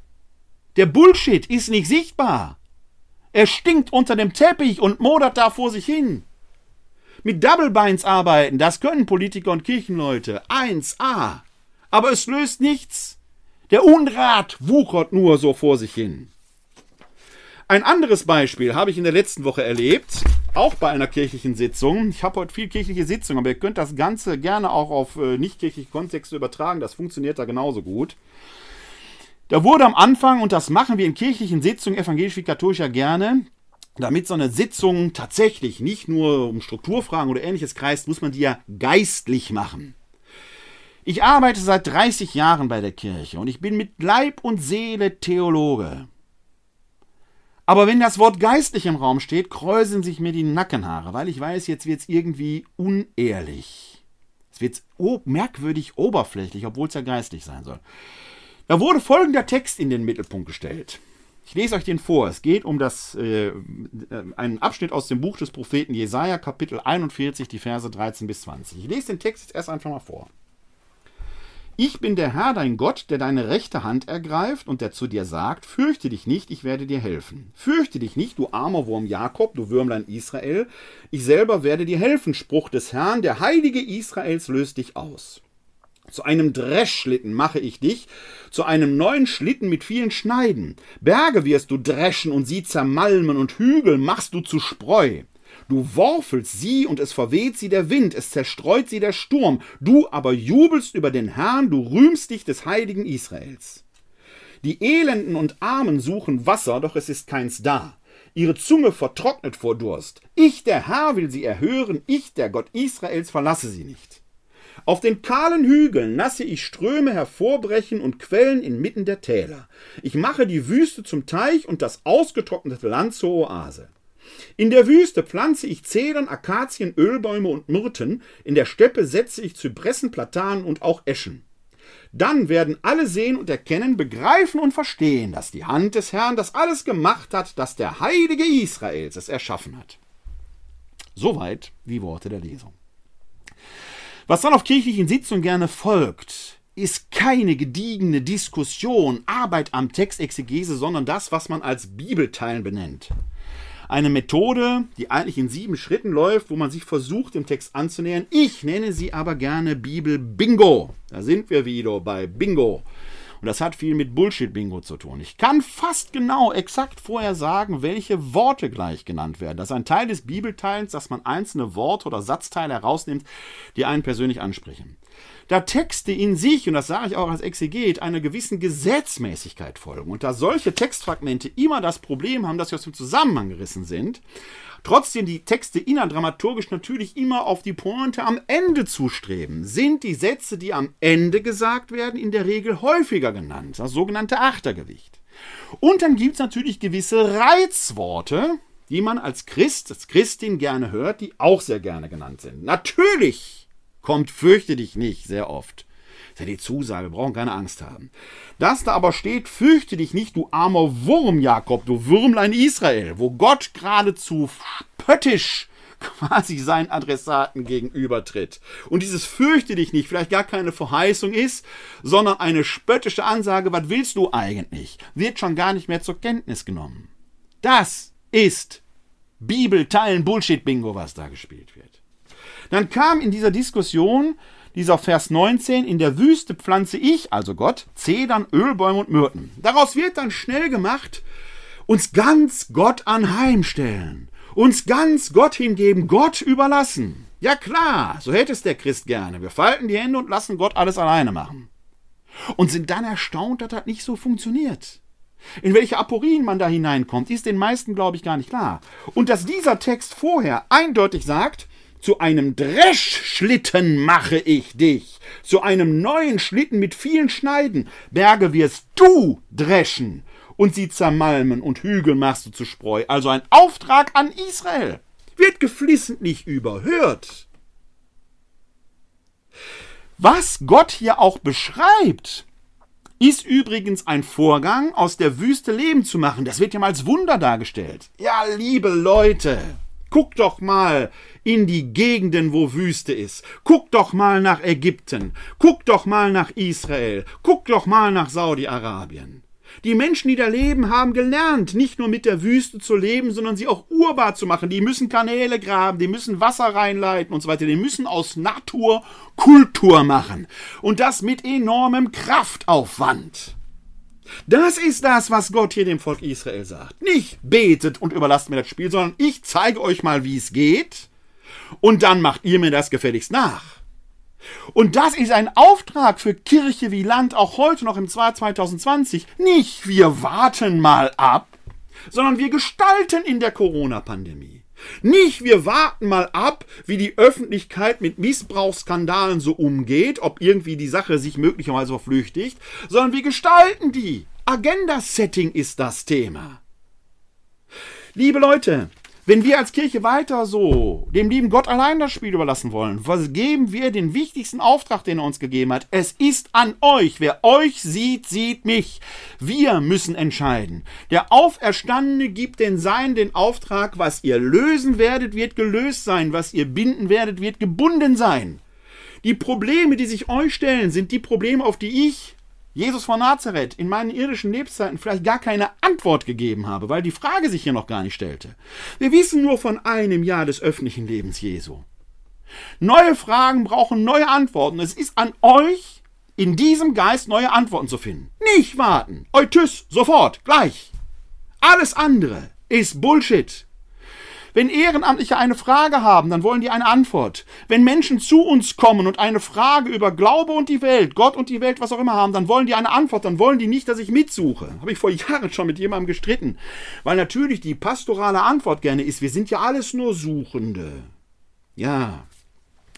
Der Bullshit ist nicht sichtbar. Er stinkt unter dem Teppich und modert da vor sich hin. Mit Double Binds arbeiten, das können Politiker und Kirchenleute. 1a. Aber es löst nichts. Der Unrat wuchert nur so vor sich hin. Ein anderes Beispiel habe ich in der letzten Woche erlebt, auch bei einer kirchlichen Sitzung. Ich habe heute viel kirchliche Sitzungen, aber ihr könnt das Ganze gerne auch auf äh, nicht-kirchliche Kontexte übertragen. Das funktioniert da genauso gut. Da wurde am Anfang, und das machen wir in kirchlichen Sitzungen evangelisch wie katholisch ja gerne, damit so eine Sitzung tatsächlich nicht nur um Strukturfragen oder ähnliches kreist, muss man die ja geistlich machen. Ich arbeite seit 30 Jahren bei der Kirche und ich bin mit Leib und Seele Theologe. Aber wenn das Wort geistlich im Raum steht, kräuseln sich mir die Nackenhaare, weil ich weiß, jetzt wird es irgendwie unehrlich. Es wird merkwürdig oberflächlich, obwohl es ja geistlich sein soll. Da wurde folgender Text in den Mittelpunkt gestellt. Ich lese euch den vor. Es geht um das, äh, einen Abschnitt aus dem Buch des Propheten Jesaja, Kapitel 41, die Verse 13 bis 20. Ich lese den Text jetzt erst einfach mal vor. Ich bin der Herr, dein Gott, der deine rechte Hand ergreift und der zu dir sagt, fürchte dich nicht, ich werde dir helfen. Fürchte dich nicht, du armer Wurm Jakob, du Würmlein Israel, ich selber werde dir helfen. Spruch des Herrn, der Heilige Israels löst dich aus. Zu einem Dreschschlitten mache ich dich, zu einem neuen Schlitten mit vielen Schneiden. Berge wirst du dreschen und sie zermalmen und Hügel machst du zu Spreu. Du worfelst sie und es verweht sie der Wind, es zerstreut sie der Sturm. Du aber jubelst über den Herrn, du rühmst dich des heiligen Israels. Die Elenden und Armen suchen Wasser, doch es ist keins da. Ihre Zunge vertrocknet vor Durst. Ich, der Herr, will sie erhören, ich, der Gott Israels, verlasse sie nicht. Auf den kahlen Hügeln lasse ich Ströme hervorbrechen und Quellen inmitten der Täler. Ich mache die Wüste zum Teich und das ausgetrocknete Land zur Oase. In der Wüste pflanze ich Zedern, Akazien, Ölbäume und Myrten, in der Steppe setze ich Zypressen, Platanen und auch Eschen. Dann werden alle sehen und erkennen, begreifen und verstehen, dass die Hand des Herrn das alles gemacht hat, dass der Heilige Israels es erschaffen hat. Soweit die Worte der Lesung. Was dann auf kirchlichen Sitzungen gerne folgt, ist keine gediegene Diskussion, Arbeit am Textexegese, sondern das, was man als Bibelteilen benennt. Eine Methode, die eigentlich in sieben Schritten läuft, wo man sich versucht, dem Text anzunähern. Ich nenne sie aber gerne Bibel Bingo. Da sind wir wieder bei Bingo. Und das hat viel mit Bullshit-Bingo zu tun. Ich kann fast genau, exakt vorher sagen, welche Worte gleich genannt werden. Das ist ein Teil des Bibelteils, dass man einzelne Worte oder Satzteile herausnimmt, die einen persönlich ansprechen da Texte in sich, und das sage ich auch als Exeget, einer gewissen Gesetzmäßigkeit folgen und da solche Textfragmente immer das Problem haben, dass sie aus dem Zusammenhang gerissen sind, trotzdem die Texte innerdramaturgisch natürlich immer auf die Pointe am Ende zustreben, sind die Sätze, die am Ende gesagt werden, in der Regel häufiger genannt, das sogenannte Achtergewicht. Und dann gibt es natürlich gewisse Reizworte, die man als Christ, als Christin gerne hört, die auch sehr gerne genannt sind. Natürlich kommt, fürchte dich nicht, sehr oft. Das ist ja die Zusage, wir brauchen keine Angst haben. Das da aber steht, fürchte dich nicht, du armer Wurm, Jakob, du Würmlein Israel, wo Gott geradezu spöttisch quasi seinen Adressaten gegenübertritt. Und dieses fürchte dich nicht vielleicht gar keine Verheißung ist, sondern eine spöttische Ansage, was willst du eigentlich, wird schon gar nicht mehr zur Kenntnis genommen. Das ist Bibelteilen Bullshit-Bingo, was da gespielt wird. Dann kam in dieser Diskussion dieser Vers 19, in der Wüste pflanze ich, also Gott, Zedern, Ölbäume und Myrten. Daraus wird dann schnell gemacht, uns ganz Gott anheimstellen, uns ganz Gott hingeben, Gott überlassen. Ja klar, so hätte es der Christ gerne. Wir falten die Hände und lassen Gott alles alleine machen. Und sind dann erstaunt, dass das nicht so funktioniert. In welche Aporien man da hineinkommt, ist den meisten, glaube ich, gar nicht klar. Und dass dieser Text vorher eindeutig sagt, zu einem Dreschschlitten mache ich dich. Zu einem neuen Schlitten mit vielen Schneiden. Berge wirst du dreschen und sie zermalmen und Hügel machst du zu Spreu. Also ein Auftrag an Israel. Wird geflissentlich überhört. Was Gott hier auch beschreibt, ist übrigens ein Vorgang, aus der Wüste Leben zu machen. Das wird ja mal als Wunder dargestellt. Ja, liebe Leute, Guck doch mal in die Gegenden, wo Wüste ist. Guck doch mal nach Ägypten. Guck doch mal nach Israel. Guck doch mal nach Saudi-Arabien. Die Menschen, die da leben, haben gelernt, nicht nur mit der Wüste zu leben, sondern sie auch urbar zu machen. Die müssen Kanäle graben, die müssen Wasser reinleiten und so weiter. Die müssen aus Natur Kultur machen. Und das mit enormem Kraftaufwand. Das ist das, was Gott hier dem Volk Israel sagt. Nicht betet und überlasst mir das Spiel, sondern ich zeige euch mal, wie es geht. Und dann macht ihr mir das gefälligst nach. Und das ist ein Auftrag für Kirche wie Land auch heute noch im Jahr 2020. Nicht wir warten mal ab, sondern wir gestalten in der Corona-Pandemie. Nicht wir warten mal ab, wie die Öffentlichkeit mit Missbrauchsskandalen so umgeht, ob irgendwie die Sache sich möglicherweise verflüchtigt, sondern wir gestalten die. Agenda-Setting ist das Thema. Liebe Leute, wenn wir als Kirche weiter so dem lieben Gott allein das Spiel überlassen wollen, geben wir den wichtigsten Auftrag, den er uns gegeben hat. Es ist an euch. Wer euch sieht, sieht mich. Wir müssen entscheiden. Der Auferstandene gibt den Sein den Auftrag, was ihr lösen werdet, wird gelöst sein. Was ihr binden werdet, wird gebunden sein. Die Probleme, die sich euch stellen, sind die Probleme, auf die ich Jesus von Nazareth in meinen irdischen Lebzeiten vielleicht gar keine Antwort gegeben habe, weil die Frage sich hier noch gar nicht stellte. Wir wissen nur von einem Jahr des öffentlichen Lebens Jesu. Neue Fragen brauchen neue Antworten. Es ist an euch, in diesem Geist neue Antworten zu finden. Nicht warten. Eutyss, sofort, gleich. Alles andere ist Bullshit. Wenn Ehrenamtliche eine Frage haben, dann wollen die eine Antwort. Wenn Menschen zu uns kommen und eine Frage über Glaube und die Welt, Gott und die Welt, was auch immer haben, dann wollen die eine Antwort, dann wollen die nicht, dass ich mitsuche. Habe ich vor Jahren schon mit jemandem gestritten. Weil natürlich die pastorale Antwort gerne ist, wir sind ja alles nur Suchende. Ja,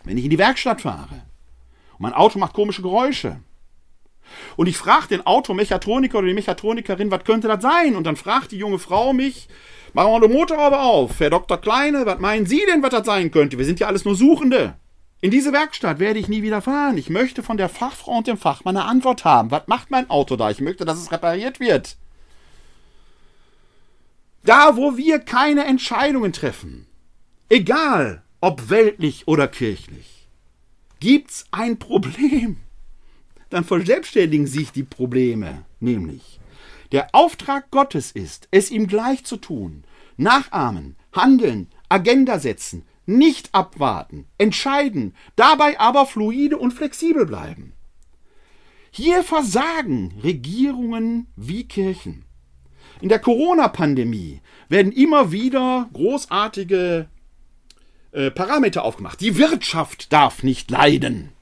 wenn ich in die Werkstatt fahre und mein Auto macht komische Geräusche, und ich frage den Automechatroniker oder die Mechatronikerin, was könnte das sein? Und dann fragt die junge Frau mich, Machen wir den Motorhaube auf. Herr Dr. Kleine, was meinen Sie denn, was das sein könnte? Wir sind ja alles nur Suchende. In diese Werkstatt werde ich nie wieder fahren. Ich möchte von der Fachfrau und dem Fachmann eine Antwort haben. Was macht mein Auto da? Ich möchte, dass es repariert wird. Da, wo wir keine Entscheidungen treffen, egal ob weltlich oder kirchlich, gibt's ein Problem. Dann verselbstständigen sich die Probleme, nämlich der Auftrag Gottes ist, es ihm gleich zu tun, nachahmen, handeln, Agenda setzen, nicht abwarten, entscheiden, dabei aber fluide und flexibel bleiben. Hier versagen Regierungen wie Kirchen. In der Corona-Pandemie werden immer wieder großartige äh, Parameter aufgemacht. Die Wirtschaft darf nicht leiden.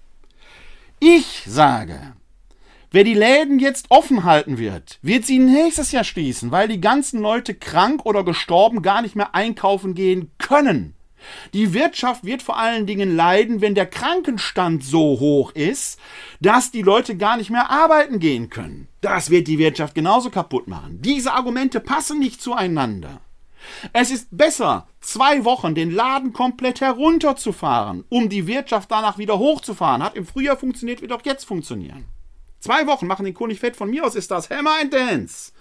Ich sage, Wer die Läden jetzt offen halten wird, wird sie nächstes Jahr schließen, weil die ganzen Leute krank oder gestorben gar nicht mehr einkaufen gehen können. Die Wirtschaft wird vor allen Dingen leiden, wenn der Krankenstand so hoch ist, dass die Leute gar nicht mehr arbeiten gehen können. Das wird die Wirtschaft genauso kaputt machen. Diese Argumente passen nicht zueinander. Es ist besser, zwei Wochen den Laden komplett herunterzufahren, um die Wirtschaft danach wieder hochzufahren. Hat im Frühjahr funktioniert, wird auch jetzt funktionieren. Zwei Wochen machen den nicht fett. Von mir aus ist das Hammer and Dance.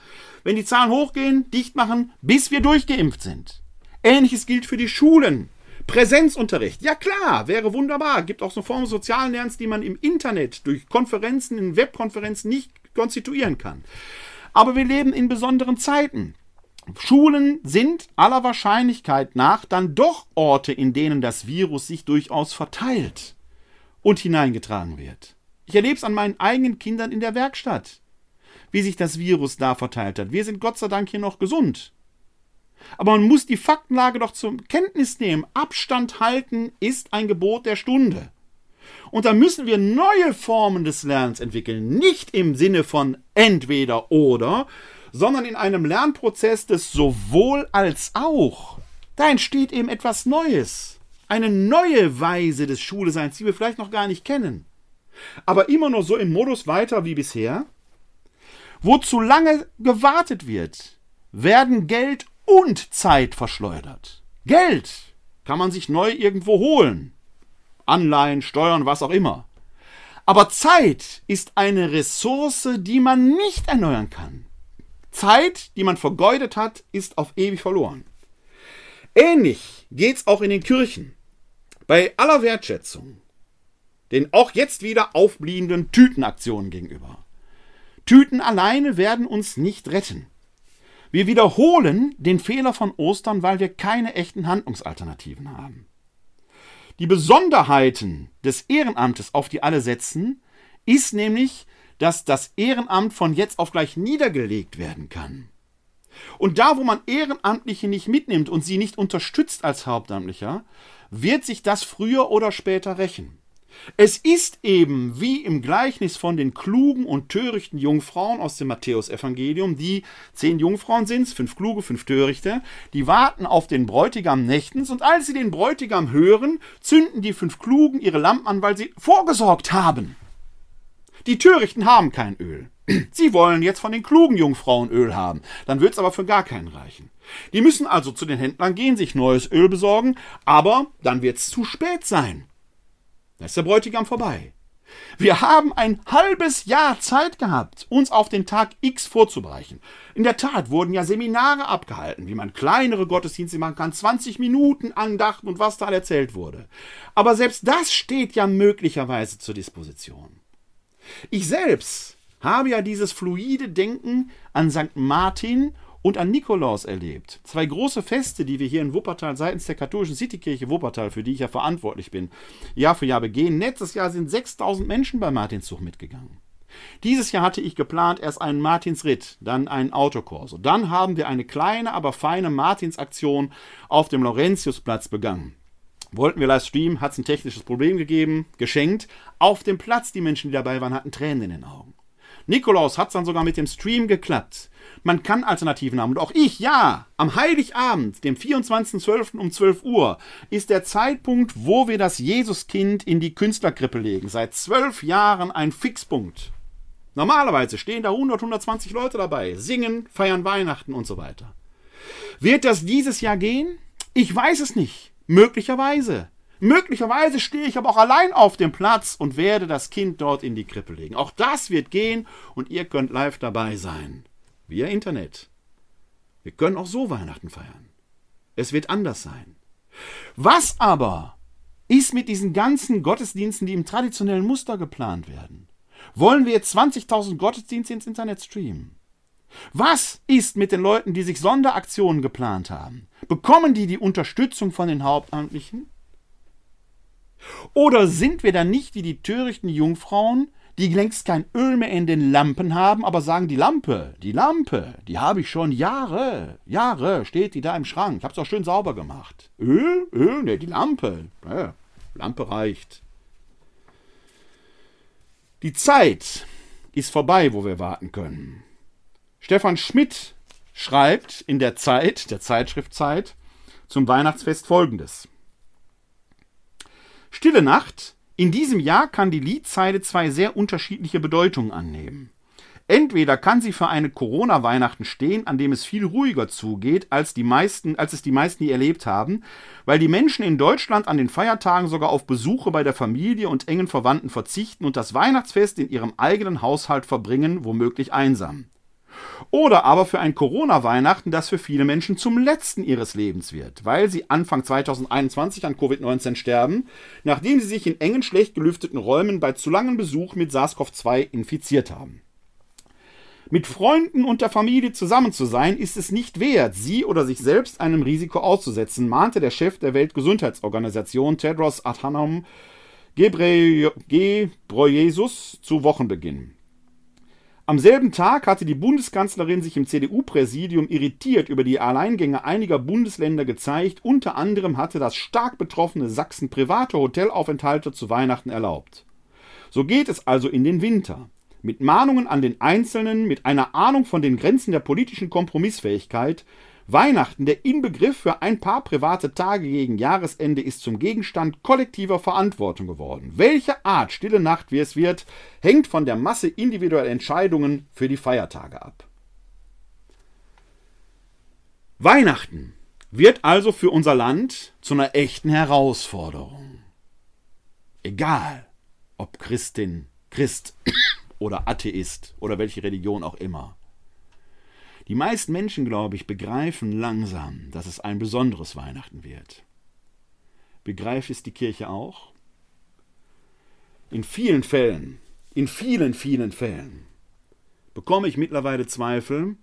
Wenn die Zahlen hochgehen, dicht machen, bis wir durchgeimpft sind. Ähnliches gilt für die Schulen. Präsenzunterricht, ja klar, wäre wunderbar. Gibt auch so Formen sozialen Lernens, die man im Internet durch Konferenzen, in Webkonferenzen nicht konstituieren kann. Aber wir leben in besonderen Zeiten. Schulen sind aller Wahrscheinlichkeit nach dann doch Orte, in denen das Virus sich durchaus verteilt und hineingetragen wird. Ich erlebe es an meinen eigenen Kindern in der Werkstatt, wie sich das Virus da verteilt hat. Wir sind Gott sei Dank hier noch gesund. Aber man muss die Faktenlage doch zur Kenntnis nehmen. Abstand halten ist ein Gebot der Stunde. Und da müssen wir neue Formen des Lernens entwickeln. Nicht im Sinne von entweder oder, sondern in einem Lernprozess des sowohl als auch. Da entsteht eben etwas Neues. Eine neue Weise des Schuleseins, die wir vielleicht noch gar nicht kennen aber immer nur so im Modus weiter wie bisher. Wo zu lange gewartet wird, werden Geld und Zeit verschleudert. Geld kann man sich neu irgendwo holen. Anleihen, Steuern, was auch immer. Aber Zeit ist eine Ressource, die man nicht erneuern kann. Zeit, die man vergeudet hat, ist auf ewig verloren. Ähnlich geht's auch in den Kirchen. Bei aller Wertschätzung den auch jetzt wieder aufbliebenden Tütenaktionen gegenüber. Tüten alleine werden uns nicht retten. Wir wiederholen den Fehler von Ostern, weil wir keine echten Handlungsalternativen haben. Die Besonderheiten des Ehrenamtes, auf die alle setzen, ist nämlich, dass das Ehrenamt von jetzt auf gleich niedergelegt werden kann. Und da, wo man Ehrenamtliche nicht mitnimmt und sie nicht unterstützt als Hauptamtlicher, wird sich das früher oder später rächen. Es ist eben wie im Gleichnis von den klugen und törichten Jungfrauen aus dem Matthäusevangelium, die zehn Jungfrauen sind, fünf kluge, fünf törichte, die warten auf den Bräutigam nächtens und als sie den Bräutigam hören, zünden die fünf Klugen ihre Lampen an, weil sie vorgesorgt haben. Die Törichten haben kein Öl. Sie wollen jetzt von den klugen Jungfrauen Öl haben, dann wird's aber für gar keinen reichen. Die müssen also zu den Händlern gehen, sich neues Öl besorgen, aber dann wird's zu spät sein. Da ist der Bräutigam vorbei. Wir haben ein halbes Jahr Zeit gehabt, uns auf den Tag X vorzubereiten. In der Tat wurden ja Seminare abgehalten, wie man kleinere Gottesdienste machen kann, 20 Minuten Andachten und was da erzählt wurde. Aber selbst das steht ja möglicherweise zur Disposition. Ich selbst habe ja dieses fluide Denken an St. Martin und an Nikolaus erlebt. Zwei große Feste, die wir hier in Wuppertal seitens der katholischen Citykirche Wuppertal, für die ich ja verantwortlich bin, Jahr für Jahr begehen. Letztes Jahr sind 6000 Menschen beim Martinszug mitgegangen. Dieses Jahr hatte ich geplant erst einen Martinsritt, dann einen Autokorso. Dann haben wir eine kleine, aber feine Martinsaktion auf dem Laurentiusplatz begangen. Wollten wir live streamen, hat es ein technisches Problem gegeben, geschenkt. Auf dem Platz, die Menschen, die dabei waren, hatten Tränen in den Augen. Nikolaus hat es dann sogar mit dem Stream geklappt. Man kann Alternativen haben. Und auch ich, ja, am Heiligabend, dem 24.12. um 12 Uhr, ist der Zeitpunkt, wo wir das Jesuskind in die Künstlerkrippe legen. Seit zwölf Jahren ein Fixpunkt. Normalerweise stehen da 100, 120 Leute dabei, singen, feiern Weihnachten und so weiter. Wird das dieses Jahr gehen? Ich weiß es nicht. Möglicherweise. Möglicherweise stehe ich aber auch allein auf dem Platz und werde das Kind dort in die Krippe legen. Auch das wird gehen und ihr könnt live dabei sein. Via Internet. Wir können auch so Weihnachten feiern. Es wird anders sein. Was aber ist mit diesen ganzen Gottesdiensten, die im traditionellen Muster geplant werden? Wollen wir jetzt 20.000 Gottesdienste ins Internet streamen? Was ist mit den Leuten, die sich Sonderaktionen geplant haben? Bekommen die die Unterstützung von den Hauptamtlichen? Oder sind wir dann nicht wie die törichten Jungfrauen, die längst kein Öl mehr in den Lampen haben, aber sagen, die Lampe, die Lampe, die habe ich schon Jahre, Jahre, steht die da im Schrank. Ich habe es auch schön sauber gemacht. Öl? Öl? Ne, die Lampe. Ja, Lampe reicht. Die Zeit ist vorbei, wo wir warten können. Stefan Schmidt schreibt in der Zeit, der Zeitschrift Zeit, zum Weihnachtsfest folgendes. Stille Nacht. In diesem Jahr kann die Liedzeile zwei sehr unterschiedliche Bedeutungen annehmen. Entweder kann sie für eine Corona-Weihnachten stehen, an dem es viel ruhiger zugeht, als, die meisten, als es die meisten je erlebt haben, weil die Menschen in Deutschland an den Feiertagen sogar auf Besuche bei der Familie und engen Verwandten verzichten und das Weihnachtsfest in ihrem eigenen Haushalt verbringen, womöglich einsam. Oder aber für ein Corona-Weihnachten, das für viele Menschen zum letzten ihres Lebens wird, weil sie Anfang 2021 an Covid-19 sterben, nachdem sie sich in engen, schlecht gelüfteten Räumen bei zu langem Besuch mit SARS-CoV-2 infiziert haben. Mit Freunden und der Familie zusammen zu sein, ist es nicht wert, sie oder sich selbst einem Risiko auszusetzen, mahnte der Chef der Weltgesundheitsorganisation Tedros Adhanom Ghebreyesus zu Wochenbeginn. Am selben Tag hatte die Bundeskanzlerin sich im CDU-Präsidium irritiert über die Alleingänge einiger Bundesländer gezeigt. Unter anderem hatte das stark betroffene Sachsen private Hotelaufenthalte zu Weihnachten erlaubt. So geht es also in den Winter. Mit Mahnungen an den Einzelnen, mit einer Ahnung von den Grenzen der politischen Kompromissfähigkeit, Weihnachten, der Inbegriff für ein paar private Tage gegen Jahresende, ist zum Gegenstand kollektiver Verantwortung geworden. Welche Art stille Nacht wie es wird, hängt von der Masse individueller Entscheidungen für die Feiertage ab. Weihnachten wird also für unser Land zu einer echten Herausforderung. Egal, ob Christin, Christ <coughs> oder Atheist oder welche Religion auch immer. Die meisten Menschen, glaube ich, begreifen langsam, dass es ein besonderes Weihnachten wird. Begreift es die Kirche auch? In vielen Fällen, in vielen, vielen Fällen bekomme ich mittlerweile Zweifel,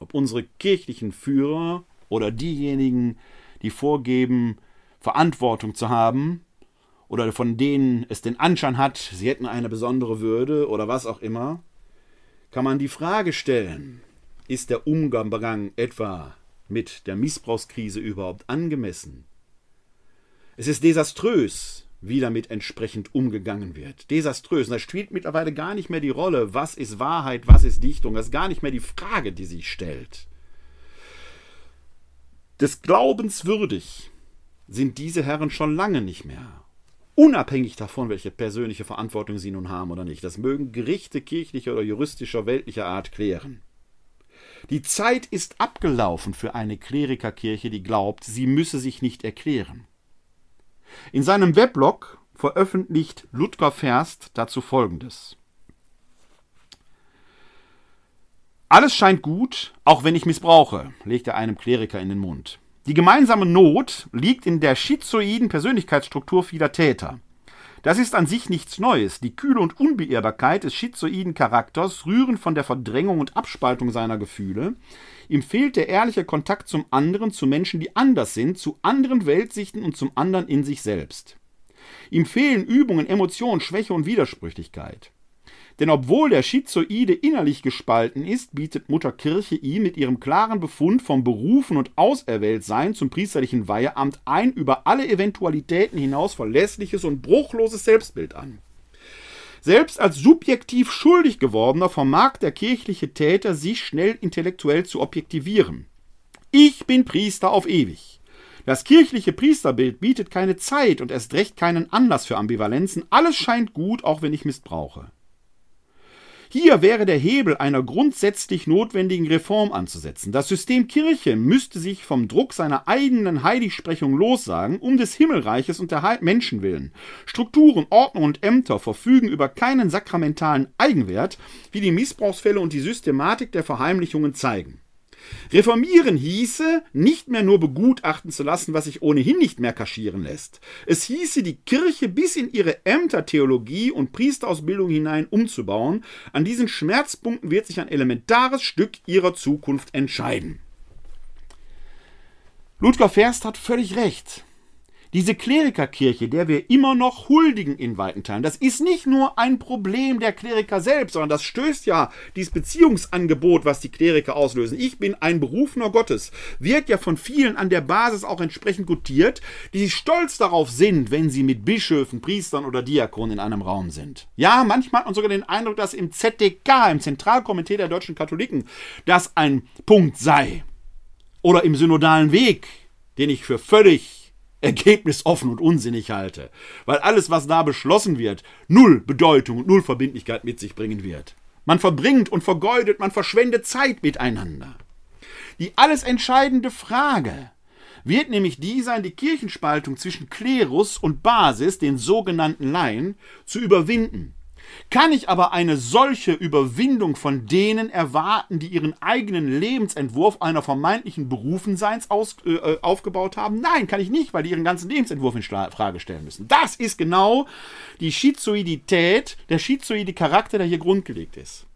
ob unsere kirchlichen Führer oder diejenigen, die vorgeben, Verantwortung zu haben, oder von denen es den Anschein hat, sie hätten eine besondere Würde oder was auch immer, kann man die Frage stellen, ist der Umgang etwa mit der Missbrauchskrise überhaupt angemessen? Es ist desaströs, wie damit entsprechend umgegangen wird. Desaströs. Und das spielt mittlerweile gar nicht mehr die Rolle, was ist Wahrheit, was ist Dichtung. Das ist gar nicht mehr die Frage, die sich stellt. Des Glaubens würdig sind diese Herren schon lange nicht mehr. Unabhängig davon, welche persönliche Verantwortung sie nun haben oder nicht. Das mögen Gerichte kirchlicher oder juristischer, weltlicher Art klären. Die Zeit ist abgelaufen für eine Klerikerkirche, die glaubt, sie müsse sich nicht erklären. In seinem Weblog veröffentlicht Ludger Ferst dazu Folgendes. Alles scheint gut, auch wenn ich missbrauche, legt er einem Kleriker in den Mund. Die gemeinsame Not liegt in der schizoiden Persönlichkeitsstruktur vieler Täter. Das ist an sich nichts Neues. Die Kühle und Unbeirrbarkeit des schizoiden Charakters rühren von der Verdrängung und Abspaltung seiner Gefühle. Ihm fehlt der ehrliche Kontakt zum anderen, zu Menschen, die anders sind, zu anderen Weltsichten und zum anderen in sich selbst. Ihm fehlen Übungen, Emotionen, Schwäche und Widersprüchlichkeit. Denn obwohl der Schizoide innerlich gespalten ist, bietet Mutter Kirche ihm mit ihrem klaren Befund vom Berufen und Auserwähltsein zum priesterlichen Weiheamt ein über alle Eventualitäten hinaus verlässliches und bruchloses Selbstbild an. Selbst als subjektiv schuldig gewordener vermag der kirchliche Täter sich schnell intellektuell zu objektivieren. Ich bin Priester auf ewig. Das kirchliche Priesterbild bietet keine Zeit und erst recht keinen Anlass für Ambivalenzen. Alles scheint gut, auch wenn ich missbrauche. Hier wäre der Hebel einer grundsätzlich notwendigen Reform anzusetzen. Das System Kirche müsste sich vom Druck seiner eigenen Heiligsprechung lossagen, um des Himmelreiches und der Menschen willen. Strukturen, Ordnung und Ämter verfügen über keinen sakramentalen Eigenwert, wie die Missbrauchsfälle und die Systematik der Verheimlichungen zeigen. Reformieren hieße, nicht mehr nur begutachten zu lassen, was sich ohnehin nicht mehr kaschieren lässt. Es hieße, die Kirche bis in ihre Ämtertheologie und Priesterausbildung hinein umzubauen. An diesen Schmerzpunkten wird sich ein elementares Stück ihrer Zukunft entscheiden. Ludger Ferst hat völlig recht. Diese Klerikerkirche, der wir immer noch huldigen in weiten Teilen, das ist nicht nur ein Problem der Kleriker selbst, sondern das stößt ja dieses Beziehungsangebot, was die Kleriker auslösen. Ich bin ein Berufener Gottes, wird ja von vielen an der Basis auch entsprechend gutiert, die stolz darauf sind, wenn sie mit Bischöfen, Priestern oder Diakonen in einem Raum sind. Ja, manchmal hat man sogar den Eindruck, dass im ZDK, im Zentralkomitee der deutschen Katholiken, das ein Punkt sei. Oder im synodalen Weg, den ich für völlig ergebnisoffen und unsinnig halte, weil alles, was da beschlossen wird, null Bedeutung und null Verbindlichkeit mit sich bringen wird. Man verbringt und vergeudet, man verschwendet Zeit miteinander. Die alles entscheidende Frage wird nämlich die sein, die Kirchenspaltung zwischen Klerus und Basis, den sogenannten Laien, zu überwinden. Kann ich aber eine solche Überwindung von denen erwarten, die ihren eigenen Lebensentwurf einer vermeintlichen Berufenseins aus, äh, äh, aufgebaut haben? Nein, kann ich nicht, weil die ihren ganzen Lebensentwurf in Frage stellen müssen. Das ist genau die Schizoidität, der schizoide Charakter, der hier grundgelegt ist.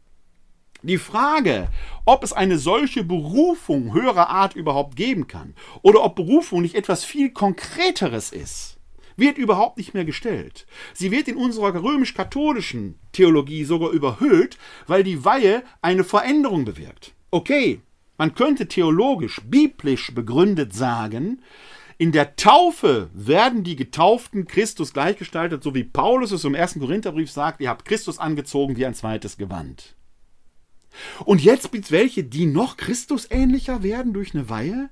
Die Frage, ob es eine solche Berufung höherer Art überhaupt geben kann oder ob Berufung nicht etwas viel Konkreteres ist, wird überhaupt nicht mehr gestellt. Sie wird in unserer römisch-katholischen Theologie sogar überhöht, weil die Weihe eine Veränderung bewirkt. Okay, man könnte theologisch, biblisch begründet sagen, in der Taufe werden die Getauften Christus gleichgestaltet, so wie Paulus es im ersten Korintherbrief sagt, ihr habt Christus angezogen wie ein zweites Gewand. Und jetzt gibt es welche, die noch Christus ähnlicher werden durch eine Weihe?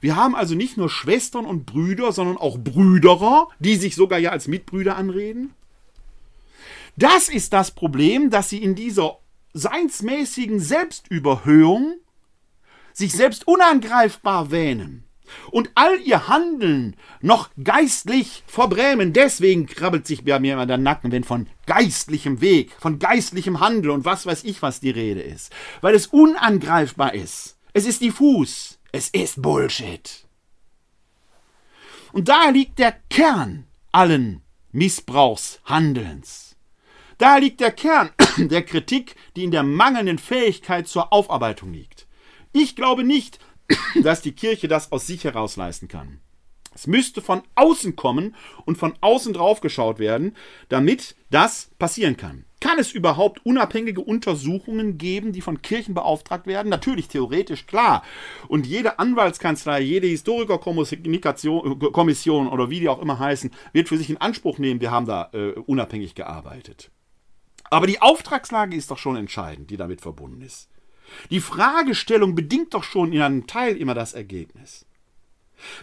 Wir haben also nicht nur Schwestern und Brüder, sondern auch Brüderer, die sich sogar ja als Mitbrüder anreden. Das ist das Problem, dass sie in dieser seinsmäßigen Selbstüberhöhung sich selbst unangreifbar wähnen und all ihr Handeln noch geistlich verbrämen. Deswegen krabbelt sich bei mir immer der Nacken, wenn von geistlichem Weg, von geistlichem Handeln und was weiß ich, was die Rede ist. Weil es unangreifbar ist. Es ist diffus. Es ist Bullshit. Und da liegt der Kern allen Missbrauchshandelns. Da liegt der Kern <clears throat> der Kritik, die in der mangelnden Fähigkeit zur Aufarbeitung liegt. Ich glaube nicht, <clears throat> dass die Kirche das aus sich heraus leisten kann. Es müsste von außen kommen und von außen drauf geschaut werden, damit das passieren kann. Kann es überhaupt unabhängige Untersuchungen geben, die von Kirchen beauftragt werden? Natürlich, theoretisch, klar. Und jede Anwaltskanzlei, jede Historikerkommission oder wie die auch immer heißen, wird für sich in Anspruch nehmen, wir haben da äh, unabhängig gearbeitet. Aber die Auftragslage ist doch schon entscheidend, die damit verbunden ist. Die Fragestellung bedingt doch schon in einem Teil immer das Ergebnis.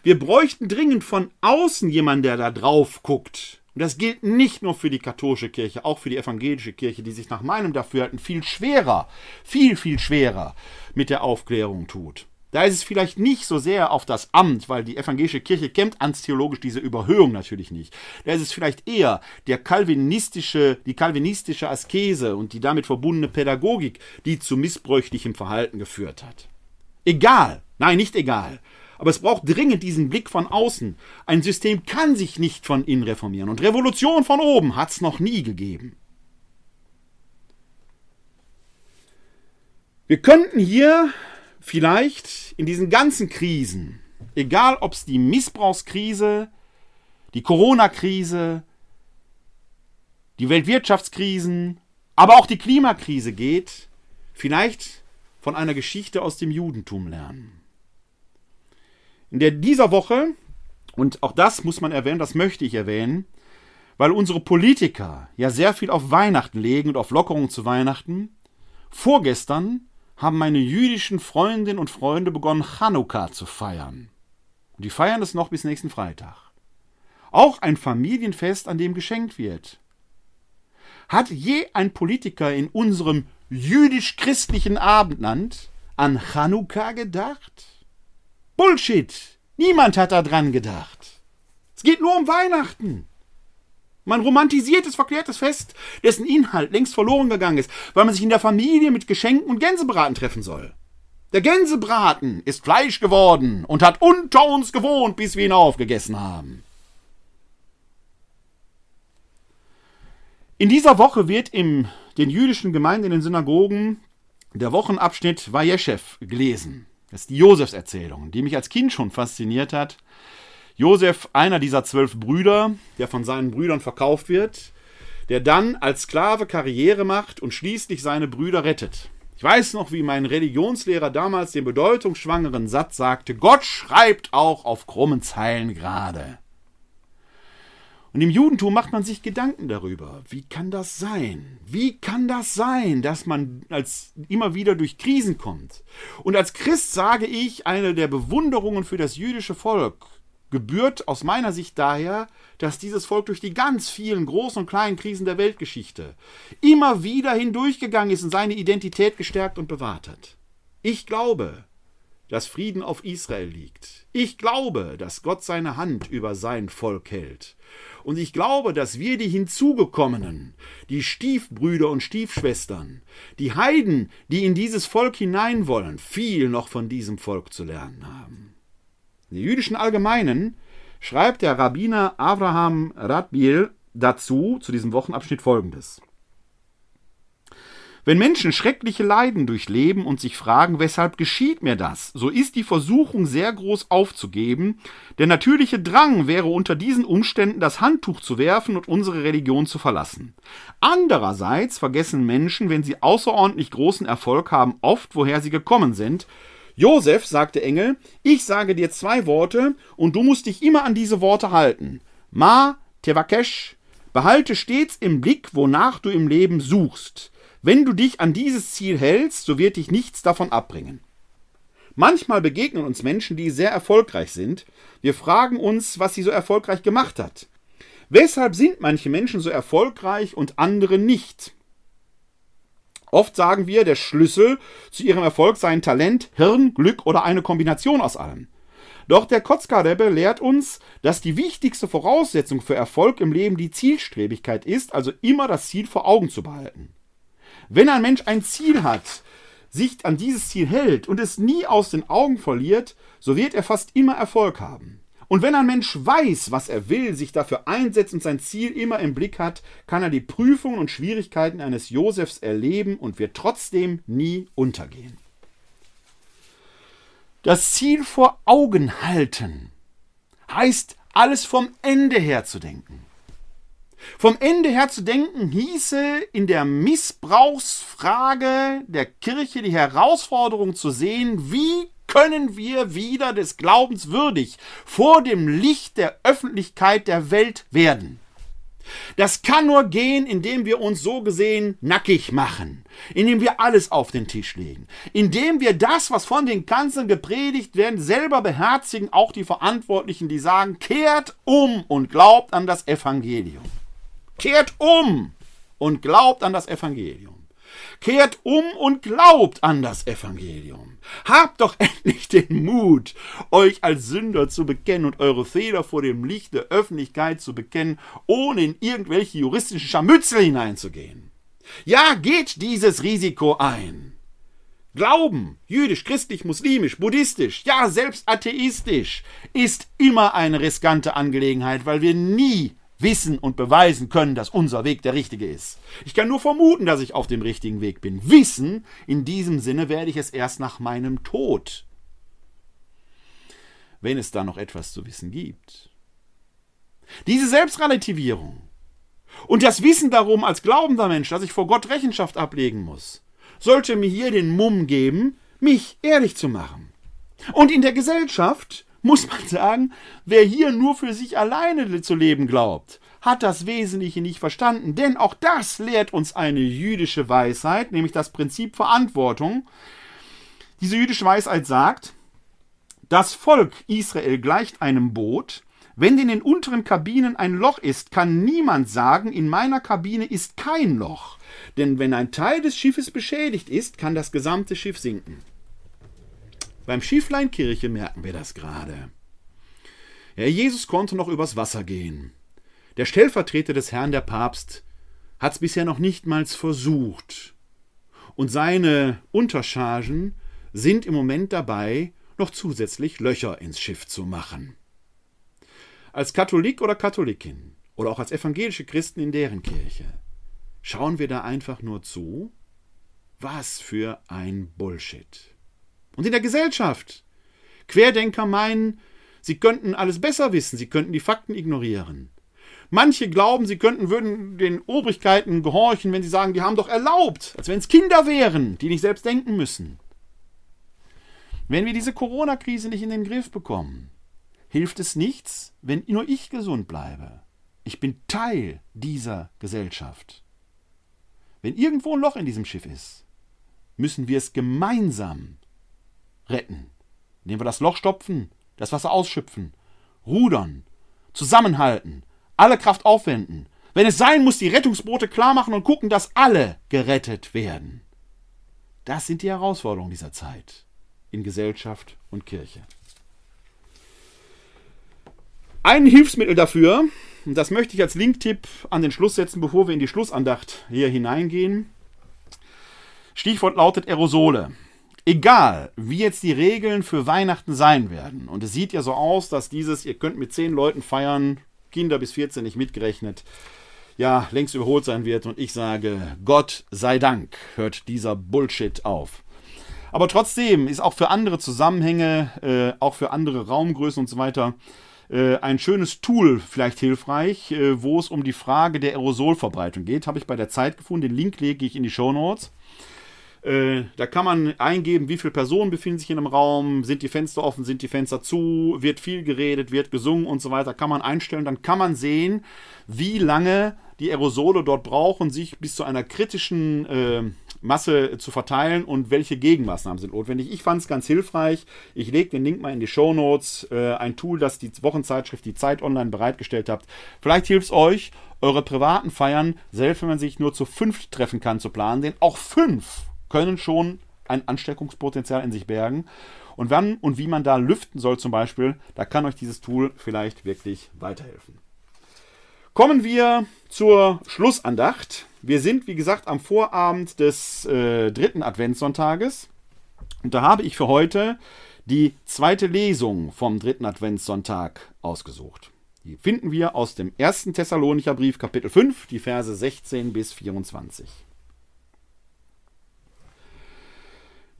Wir bräuchten dringend von außen jemanden, der da drauf guckt Und das gilt nicht nur für die katholische Kirche, auch für die evangelische Kirche, die sich nach meinem Dafürhalten viel schwerer, viel, viel schwerer mit der Aufklärung tut. Da ist es vielleicht nicht so sehr auf das Amt, weil die evangelische Kirche kennt antheologisch diese Überhöhung natürlich nicht. Da ist es vielleicht eher der kalvinistische, die kalvinistische Askese und die damit verbundene Pädagogik, die zu missbräuchlichem Verhalten geführt hat. Egal, nein, nicht egal. Aber es braucht dringend diesen Blick von außen. Ein System kann sich nicht von innen reformieren. Und Revolution von oben hat es noch nie gegeben. Wir könnten hier vielleicht in diesen ganzen Krisen, egal ob es die Missbrauchskrise, die Corona-Krise, die Weltwirtschaftskrisen, aber auch die Klimakrise geht, vielleicht von einer Geschichte aus dem Judentum lernen. In der dieser Woche, und auch das muss man erwähnen, das möchte ich erwähnen, weil unsere Politiker ja sehr viel auf Weihnachten legen und auf Lockerungen zu Weihnachten, vorgestern haben meine jüdischen Freundinnen und Freunde begonnen, Chanukka zu feiern. Und die feiern es noch bis nächsten Freitag. Auch ein Familienfest, an dem geschenkt wird. Hat je ein Politiker in unserem jüdisch-christlichen Abendland an Chanukka gedacht? Bullshit! Niemand hat daran gedacht. Es geht nur um Weihnachten. Man romantisiertes, verklärtes Fest, dessen Inhalt längst verloren gegangen ist, weil man sich in der Familie mit Geschenken und Gänsebraten treffen soll. Der Gänsebraten ist Fleisch geworden und hat unter uns gewohnt, bis wir ihn aufgegessen haben. In dieser Woche wird in den jüdischen Gemeinden in den Synagogen der Wochenabschnitt Vajeschew gelesen. Das ist die Josefserzählung, die mich als Kind schon fasziniert hat. Josef, einer dieser zwölf Brüder, der von seinen Brüdern verkauft wird, der dann als Sklave Karriere macht und schließlich seine Brüder rettet. Ich weiß noch, wie mein Religionslehrer damals den bedeutungsschwangeren Satz sagte: Gott schreibt auch auf krummen Zeilen gerade. Und im Judentum macht man sich Gedanken darüber. Wie kann das sein? Wie kann das sein, dass man als immer wieder durch Krisen kommt? Und als Christ sage ich, eine der Bewunderungen für das jüdische Volk gebührt aus meiner Sicht daher, dass dieses Volk durch die ganz vielen großen und kleinen Krisen der Weltgeschichte immer wieder hindurchgegangen ist und seine Identität gestärkt und bewahrt hat. Ich glaube, dass Frieden auf Israel liegt. Ich glaube, dass Gott seine Hand über sein Volk hält. Und ich glaube, dass wir die hinzugekommenen, die Stiefbrüder und Stiefschwestern, die Heiden, die in dieses Volk hinein wollen, viel noch von diesem Volk zu lernen haben. In der jüdischen Allgemeinen schreibt der Rabbiner Abraham Radbiel dazu, zu diesem Wochenabschnitt folgendes. Wenn Menschen schreckliche Leiden durchleben und sich fragen, weshalb geschieht mir das, so ist die Versuchung sehr groß aufzugeben. Der natürliche Drang wäre unter diesen Umständen das Handtuch zu werfen und unsere Religion zu verlassen. Andererseits vergessen Menschen, wenn sie außerordentlich großen Erfolg haben, oft, woher sie gekommen sind. Josef, sagte Engel, ich sage dir zwei Worte und du musst dich immer an diese Worte halten. Ma, Tevakesh, behalte stets im Blick, wonach du im Leben suchst. Wenn du dich an dieses Ziel hältst, so wird dich nichts davon abbringen. Manchmal begegnen uns Menschen, die sehr erfolgreich sind. Wir fragen uns, was sie so erfolgreich gemacht hat. Weshalb sind manche Menschen so erfolgreich und andere nicht? Oft sagen wir, der Schlüssel zu ihrem Erfolg sei ein Talent, Hirn, Glück oder eine Kombination aus allem. Doch der Kotzka-Rebbe lehrt uns, dass die wichtigste Voraussetzung für Erfolg im Leben die Zielstrebigkeit ist, also immer das Ziel vor Augen zu behalten. Wenn ein Mensch ein Ziel hat, sich an dieses Ziel hält und es nie aus den Augen verliert, so wird er fast immer Erfolg haben. Und wenn ein Mensch weiß, was er will, sich dafür einsetzt und sein Ziel immer im Blick hat, kann er die Prüfungen und Schwierigkeiten eines Josefs erleben und wird trotzdem nie untergehen. Das Ziel vor Augen halten heißt, alles vom Ende her zu denken. Vom Ende her zu denken hieße in der Missbrauchsfrage der Kirche die Herausforderung zu sehen, wie können wir wieder des Glaubens würdig vor dem Licht der Öffentlichkeit der Welt werden. Das kann nur gehen, indem wir uns so gesehen nackig machen, indem wir alles auf den Tisch legen, indem wir das, was von den Kanzeln gepredigt werden, selber beherzigen, auch die Verantwortlichen, die sagen, kehrt um und glaubt an das Evangelium. Kehrt um und glaubt an das Evangelium. Kehrt um und glaubt an das Evangelium. Habt doch endlich den Mut, euch als Sünder zu bekennen und eure Fehler vor dem Licht der Öffentlichkeit zu bekennen, ohne in irgendwelche juristischen Scharmützel hineinzugehen. Ja, geht dieses Risiko ein. Glauben, jüdisch, christlich, muslimisch, buddhistisch, ja, selbst atheistisch, ist immer eine riskante Angelegenheit, weil wir nie wissen und beweisen können, dass unser Weg der richtige ist. Ich kann nur vermuten, dass ich auf dem richtigen Weg bin. Wissen, in diesem Sinne werde ich es erst nach meinem Tod. Wenn es da noch etwas zu wissen gibt. Diese Selbstrelativierung und das Wissen darum als glaubender Mensch, dass ich vor Gott Rechenschaft ablegen muss, sollte mir hier den Mumm geben, mich ehrlich zu machen. Und in der Gesellschaft muss man sagen, wer hier nur für sich alleine zu leben glaubt, hat das Wesentliche nicht verstanden, denn auch das lehrt uns eine jüdische Weisheit, nämlich das Prinzip Verantwortung. Diese jüdische Weisheit sagt, das Volk Israel gleicht einem Boot, wenn in den unteren Kabinen ein Loch ist, kann niemand sagen, in meiner Kabine ist kein Loch. Denn wenn ein Teil des Schiffes beschädigt ist, kann das gesamte Schiff sinken. Beim Schiefleinkirche merken wir das gerade. Ja, Jesus konnte noch übers Wasser gehen. Der Stellvertreter des Herrn, der Papst, hat es bisher noch nichtmals versucht. Und seine Unterchargen sind im Moment dabei, noch zusätzlich Löcher ins Schiff zu machen. Als Katholik oder Katholikin oder auch als evangelische Christen in deren Kirche schauen wir da einfach nur zu? Was für ein Bullshit und in der Gesellschaft. Querdenker meinen, sie könnten alles besser wissen, sie könnten die Fakten ignorieren. Manche glauben, sie könnten, würden den Obrigkeiten gehorchen, wenn sie sagen, die haben doch erlaubt, als wenn es Kinder wären, die nicht selbst denken müssen. Wenn wir diese Corona-Krise nicht in den Griff bekommen, hilft es nichts, wenn nur ich gesund bleibe. Ich bin Teil dieser Gesellschaft. Wenn irgendwo ein Loch in diesem Schiff ist, müssen wir es gemeinsam retten. Indem wir das Loch stopfen, das Wasser ausschöpfen, rudern, zusammenhalten, alle Kraft aufwenden. Wenn es sein muss, die Rettungsboote klar machen und gucken, dass alle gerettet werden. Das sind die Herausforderungen dieser Zeit in Gesellschaft und Kirche. Ein Hilfsmittel dafür, und das möchte ich als Linktipp an den Schluss setzen, bevor wir in die Schlussandacht hier hineingehen. Stichwort lautet Aerosole egal, wie jetzt die Regeln für Weihnachten sein werden, und es sieht ja so aus, dass dieses, ihr könnt mit zehn Leuten feiern, Kinder bis 14 nicht mitgerechnet, ja, längst überholt sein wird, und ich sage, Gott sei Dank hört dieser Bullshit auf. Aber trotzdem ist auch für andere Zusammenhänge, äh, auch für andere Raumgrößen und so weiter, äh, ein schönes Tool vielleicht hilfreich, äh, wo es um die Frage der Aerosolverbreitung geht. Habe ich bei der Zeit gefunden. Den Link lege ich in die Show Notes. Äh, da kann man eingeben, wie viele Personen befinden sich in einem Raum, sind die Fenster offen, sind die Fenster zu, wird viel geredet, wird gesungen und so weiter. Kann man einstellen, dann kann man sehen, wie lange die Aerosole dort brauchen, sich bis zu einer kritischen äh, Masse zu verteilen und welche Gegenmaßnahmen sind notwendig. Ich fand es ganz hilfreich. Ich lege den Link mal in die Show Notes. Äh, ein Tool, das die Wochenzeitschrift Die Zeit online bereitgestellt hat. Vielleicht hilft es euch, eure privaten Feiern, selbst wenn man sich nur zu fünf treffen kann, zu planen. Denn auch fünf können schon ein Ansteckungspotenzial in sich bergen. Und wann und wie man da lüften soll zum Beispiel, da kann euch dieses Tool vielleicht wirklich weiterhelfen. Kommen wir zur Schlussandacht. Wir sind, wie gesagt, am Vorabend des äh, dritten Adventssonntages. Und da habe ich für heute die zweite Lesung vom dritten Adventssonntag ausgesucht. Die finden wir aus dem ersten Thessalonicher Brief, Kapitel 5, die Verse 16 bis 24.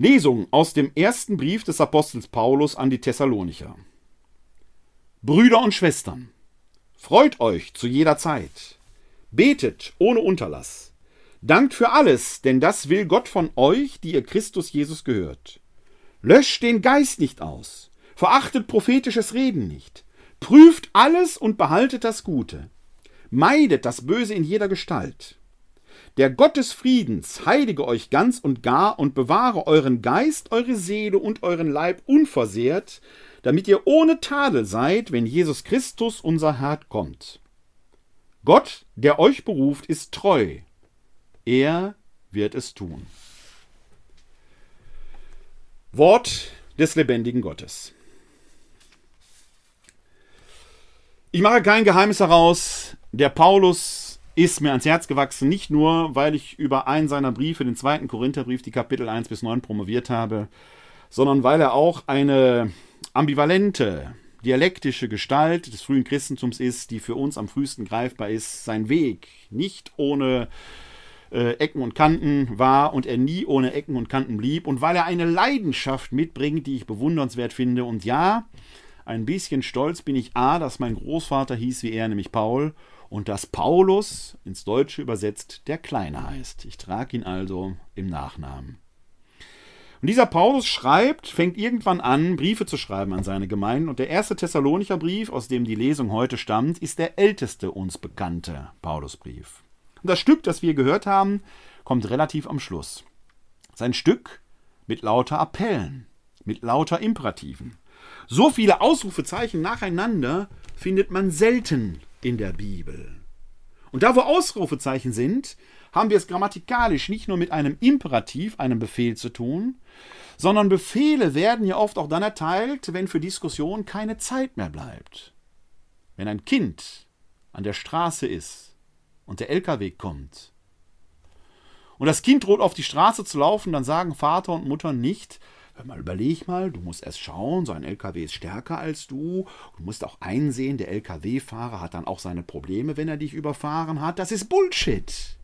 Lesung aus dem ersten Brief des Apostels Paulus an die Thessalonicher. Brüder und Schwestern, freut euch zu jeder Zeit, betet ohne Unterlass, dankt für alles, denn das will Gott von euch, die ihr Christus Jesus gehört. Löscht den Geist nicht aus, verachtet prophetisches Reden nicht, prüft alles und behaltet das Gute. Meidet das Böse in jeder Gestalt. Der Gott des Friedens heilige euch ganz und gar und bewahre euren Geist, eure Seele und euren Leib unversehrt, damit ihr ohne Tadel seid, wenn Jesus Christus, unser Herr, kommt. Gott, der euch beruft, ist treu. Er wird es tun. Wort des lebendigen Gottes. Ich mache kein Geheimnis heraus, der Paulus ist mir ans Herz gewachsen, nicht nur, weil ich über einen seiner Briefe, den zweiten Korintherbrief, die Kapitel 1 bis 9 promoviert habe, sondern weil er auch eine ambivalente, dialektische Gestalt des frühen Christentums ist, die für uns am frühesten greifbar ist, sein Weg nicht ohne äh, Ecken und Kanten war und er nie ohne Ecken und Kanten blieb und weil er eine Leidenschaft mitbringt, die ich bewundernswert finde. Und ja, ein bisschen stolz bin ich A, dass mein Großvater hieß wie er, nämlich Paul, und dass Paulus ins Deutsche übersetzt der Kleine heißt. Ich trage ihn also im Nachnamen. Und dieser Paulus schreibt, fängt irgendwann an, Briefe zu schreiben an seine Gemeinden. Und der erste Thessalonicher Brief, aus dem die Lesung heute stammt, ist der älteste uns bekannte Paulusbrief. Und das Stück, das wir gehört haben, kommt relativ am Schluss. Sein Stück mit lauter Appellen, mit lauter Imperativen. So viele Ausrufezeichen nacheinander findet man selten in der Bibel. Und da, wo Ausrufezeichen sind, haben wir es grammatikalisch nicht nur mit einem Imperativ, einem Befehl zu tun, sondern Befehle werden ja oft auch dann erteilt, wenn für Diskussion keine Zeit mehr bleibt. Wenn ein Kind an der Straße ist und der LKW kommt und das Kind droht auf die Straße zu laufen, dann sagen Vater und Mutter nicht, hör mal, überleg mal, du musst erst schauen, so ein LKW ist stärker als du. Du musst auch einsehen, der LKW-Fahrer hat dann auch seine Probleme, wenn er dich überfahren hat. Das ist Bullshit.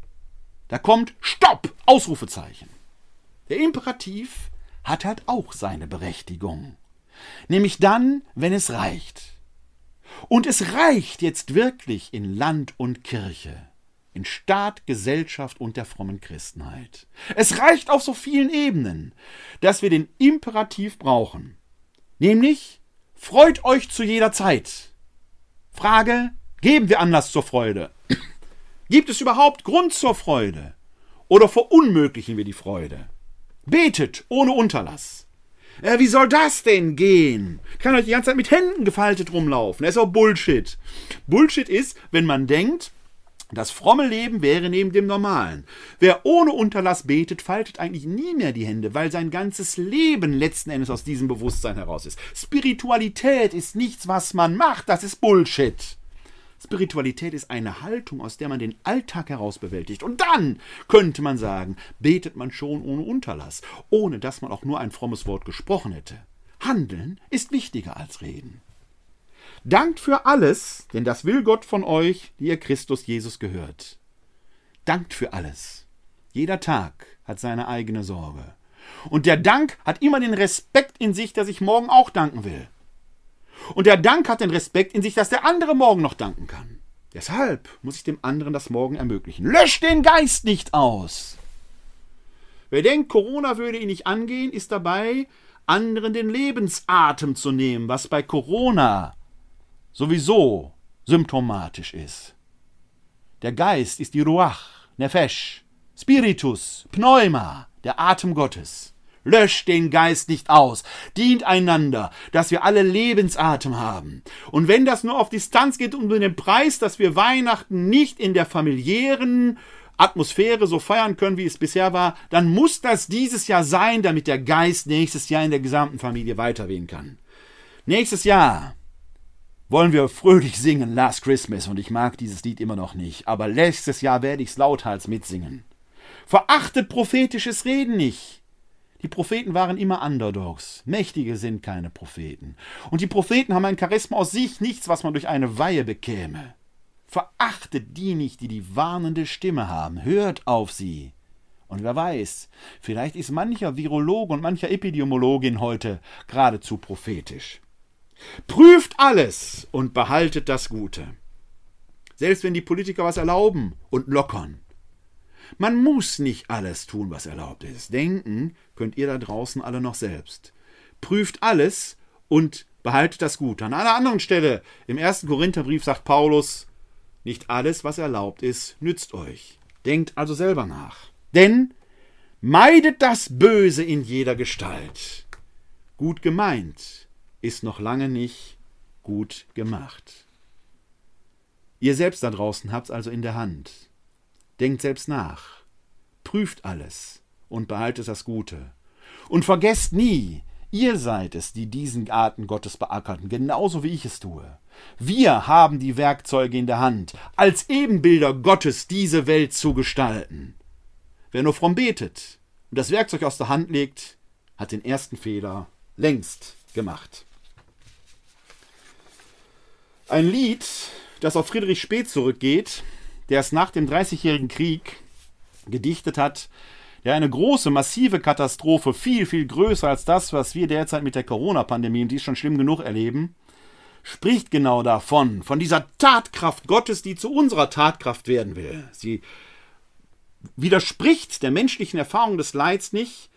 Da kommt Stopp! Ausrufezeichen. Der Imperativ hat halt auch seine Berechtigung. Nämlich dann, wenn es reicht. Und es reicht jetzt wirklich in Land und Kirche in Staat, Gesellschaft und der frommen Christenheit. Es reicht auf so vielen Ebenen, dass wir den Imperativ brauchen. Nämlich, freut euch zu jeder Zeit. Frage, geben wir Anlass zur Freude? <clears throat> Gibt es überhaupt Grund zur Freude? Oder verunmöglichen wir die Freude? Betet ohne Unterlass. Äh, wie soll das denn gehen? Kann euch die ganze Zeit mit Händen gefaltet rumlaufen. Das ist auch Bullshit. Bullshit ist, wenn man denkt, das fromme Leben wäre neben dem normalen. Wer ohne Unterlass betet, faltet eigentlich nie mehr die Hände, weil sein ganzes Leben letzten Endes aus diesem Bewusstsein heraus ist. Spiritualität ist nichts, was man macht, das ist Bullshit. Spiritualität ist eine Haltung, aus der man den Alltag heraus bewältigt. Und dann könnte man sagen, betet man schon ohne Unterlass, ohne dass man auch nur ein frommes Wort gesprochen hätte. Handeln ist wichtiger als reden. Dankt für alles, denn das will Gott von euch, die ihr Christus Jesus gehört. Dankt für alles. Jeder Tag hat seine eigene Sorge. Und der Dank hat immer den Respekt in sich, dass ich morgen auch danken will. Und der Dank hat den Respekt in sich, dass der andere morgen noch danken kann. Deshalb muss ich dem anderen das Morgen ermöglichen. Löscht den Geist nicht aus. Wer denkt, Corona würde ihn nicht angehen, ist dabei, anderen den Lebensatem zu nehmen, was bei Corona sowieso symptomatisch ist. Der Geist ist die Ruach, Nefesh, Spiritus, Pneuma, der Atem Gottes. Löscht den Geist nicht aus, dient einander, dass wir alle Lebensatem haben. Und wenn das nur auf Distanz geht und um den Preis, dass wir Weihnachten nicht in der familiären Atmosphäre so feiern können, wie es bisher war, dann muss das dieses Jahr sein, damit der Geist nächstes Jahr in der gesamten Familie weiterwehen kann. Nächstes Jahr wollen wir fröhlich singen Last Christmas und ich mag dieses Lied immer noch nicht, aber letztes Jahr werde ich's lauthals mitsingen. Verachtet prophetisches Reden nicht. Die Propheten waren immer Underdogs. Mächtige sind keine Propheten. Und die Propheten haben ein Charisma aus sich, nichts, was man durch eine Weihe bekäme. Verachtet die nicht, die die warnende Stimme haben. Hört auf sie. Und wer weiß, vielleicht ist mancher Virologe und mancher Epidemiologin heute geradezu prophetisch. Prüft alles und behaltet das Gute. Selbst wenn die Politiker was erlauben und lockern. Man muss nicht alles tun, was erlaubt ist. Denken könnt ihr da draußen alle noch selbst. Prüft alles und behaltet das Gute. An einer anderen Stelle im ersten Korintherbrief sagt Paulus, Nicht alles, was erlaubt ist, nützt euch. Denkt also selber nach. Denn meidet das Böse in jeder Gestalt. Gut gemeint ist noch lange nicht gut gemacht. Ihr selbst da draußen habt's also in der Hand. Denkt selbst nach. Prüft alles und behaltet das Gute. Und vergesst nie, ihr seid es, die diesen Garten Gottes beackerten, genauso wie ich es tue. Wir haben die Werkzeuge in der Hand, als Ebenbilder Gottes diese Welt zu gestalten. Wer nur fromm betet und das Werkzeug aus der Hand legt, hat den ersten Fehler längst gemacht. Ein Lied, das auf Friedrich Speth zurückgeht, der es nach dem Dreißigjährigen Krieg gedichtet hat, ja eine große, massive Katastrophe, viel, viel größer als das, was wir derzeit mit der Corona-Pandemie, und die ist schon schlimm genug erleben, spricht genau davon, von dieser Tatkraft Gottes, die zu unserer Tatkraft werden will. Sie widerspricht der menschlichen Erfahrung des Leids nicht,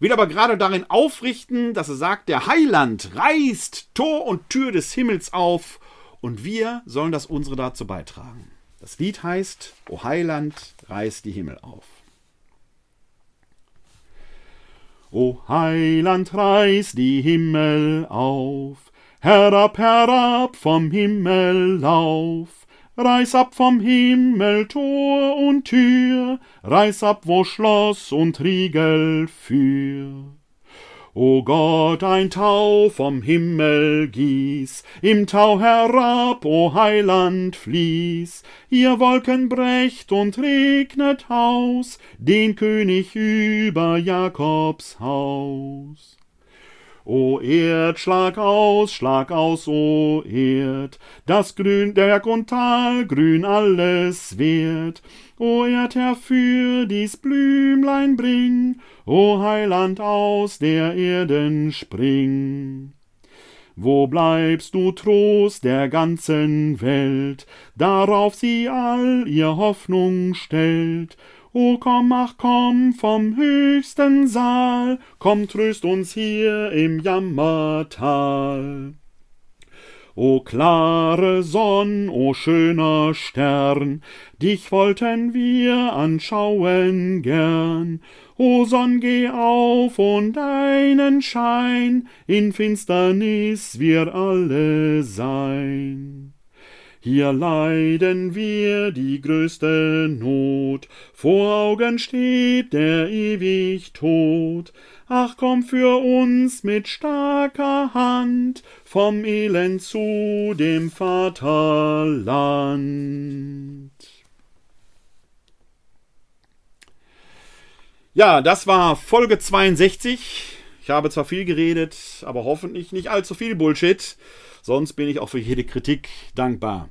will aber gerade darin aufrichten, dass er sagt, der Heiland reißt Tor und Tür des Himmels auf und wir sollen das unsere dazu beitragen. Das Lied heißt, O Heiland, reiß die Himmel auf. O Heiland, reiß die Himmel auf, herab, herab vom Himmel lauf, reiß ab vom Himmel Tor und Tür, reiß ab, wo Schloss und Riegel für. O Gott, ein Tau vom Himmel gieß, im Tau herab, o Heiland, fließ, ihr Wolken brecht und regnet aus, den König über Jakobs Haus. O Erd, schlag aus, schlag aus, o Erd, das Grün, Berg und Tal, grün alles wird, O Erd, herfür dies Blümlein bring, O Heiland aus der Erden spring. Wo bleibst du Trost der ganzen Welt, darauf sie all ihr Hoffnung stellt? O komm, ach komm vom höchsten Saal, komm, tröst uns hier im Jammertal. O klare Sonn, o schöner Stern, dich wollten wir anschauen gern, O Sonn, geh auf und deinen Schein in Finsternis wir alle sein. Hier leiden wir die größte Not, vor Augen steht der ewig Tod. Ach, komm für uns mit starker Hand vom Elend zu dem Vaterland. Ja, das war Folge 62. Ich habe zwar viel geredet, aber hoffentlich nicht allzu viel Bullshit. Sonst bin ich auch für jede Kritik dankbar.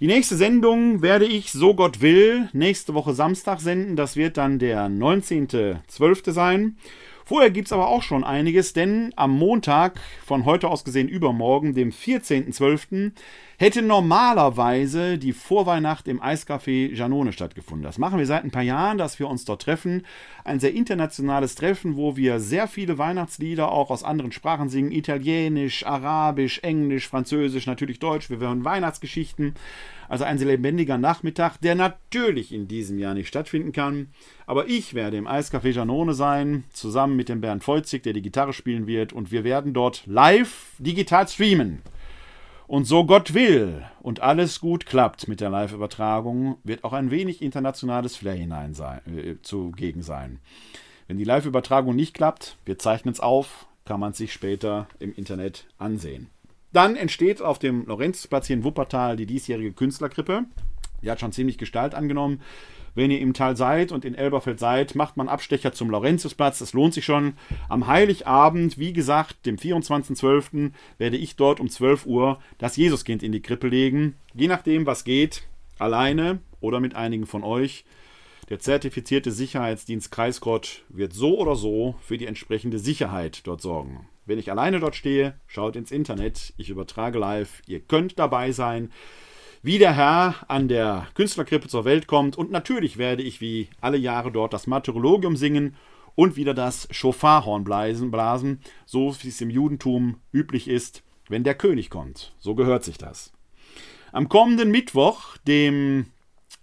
Die nächste Sendung werde ich, so Gott will, nächste Woche Samstag senden. Das wird dann der 19.12. sein. Vorher gibt es aber auch schon einiges, denn am Montag, von heute aus gesehen übermorgen, dem 14.12., hätte normalerweise die Vorweihnacht im Eiscafé Janone stattgefunden. Das machen wir seit ein paar Jahren, dass wir uns dort treffen. Ein sehr internationales Treffen, wo wir sehr viele Weihnachtslieder auch aus anderen Sprachen singen. Italienisch, Arabisch, Englisch, Französisch, natürlich Deutsch. Wir hören Weihnachtsgeschichten. Also ein sehr lebendiger Nachmittag, der natürlich in diesem Jahr nicht stattfinden kann. Aber ich werde im Eiscafé Janone sein, zusammen mit dem Bernd Feuzig, der die Gitarre spielen wird. Und wir werden dort live digital streamen. Und so Gott will und alles gut klappt mit der Live-Übertragung, wird auch ein wenig internationales Flair hinein sein, äh, zugegen sein. Wenn die Live-Übertragung nicht klappt, wir zeichnen es auf, kann man es sich später im Internet ansehen. Dann entsteht auf dem Lorenzplatz hier in Wuppertal die diesjährige Künstlerkrippe. Die hat schon ziemlich Gestalt angenommen. Wenn ihr im Tal seid und in Elberfeld seid, macht man Abstecher zum Laurentiusplatz. Das lohnt sich schon. Am Heiligabend, wie gesagt, dem 24.12., werde ich dort um 12 Uhr das Jesuskind in die Krippe legen. Je nachdem, was geht, alleine oder mit einigen von euch. Der zertifizierte Sicherheitsdienst Kreisgott wird so oder so für die entsprechende Sicherheit dort sorgen. Wenn ich alleine dort stehe, schaut ins Internet. Ich übertrage live. Ihr könnt dabei sein wie der Herr an der Künstlerkrippe zur Welt kommt. Und natürlich werde ich wie alle Jahre dort das Martyrologium singen und wieder das Schofarhorn blasen, so wie es im Judentum üblich ist, wenn der König kommt. So gehört sich das. Am kommenden Mittwoch, dem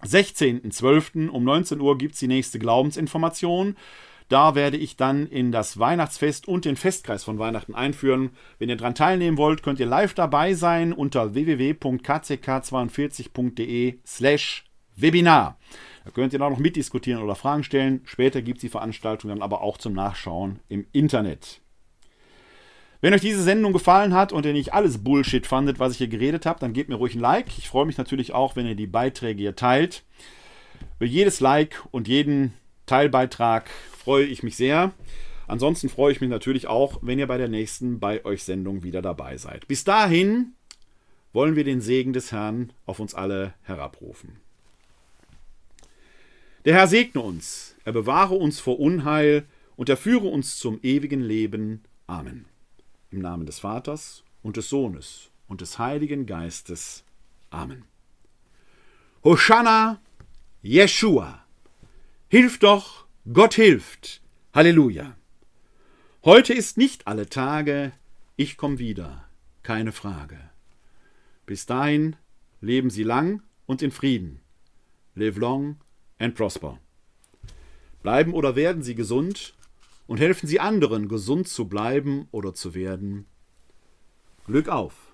16.12. um 19 Uhr gibt es die nächste Glaubensinformation. Da werde ich dann in das Weihnachtsfest und den Festkreis von Weihnachten einführen. Wenn ihr daran teilnehmen wollt, könnt ihr live dabei sein unter www.kck42.de slash Webinar. Da könnt ihr auch noch mitdiskutieren oder Fragen stellen. Später gibt es die Veranstaltung dann aber auch zum Nachschauen im Internet. Wenn euch diese Sendung gefallen hat und ihr nicht alles Bullshit fandet, was ich hier geredet habe, dann gebt mir ruhig ein Like. Ich freue mich natürlich auch, wenn ihr die Beiträge hier teilt. Über jedes Like und jeden Teilbeitrag freue ich mich sehr. Ansonsten freue ich mich natürlich auch, wenn ihr bei der nächsten bei euch Sendung wieder dabei seid. Bis dahin wollen wir den Segen des Herrn auf uns alle herabrufen. Der Herr segne uns, er bewahre uns vor Unheil und er führe uns zum ewigen Leben. Amen. Im Namen des Vaters und des Sohnes und des Heiligen Geistes. Amen. Hosanna, Jeshua. Hilf doch, Gott hilft. Halleluja. Heute ist nicht alle Tage, ich komm wieder, keine Frage. Bis dahin leben Sie lang und in Frieden. Live long and prosper. Bleiben oder werden Sie gesund und helfen Sie anderen, gesund zu bleiben oder zu werden. Glück auf!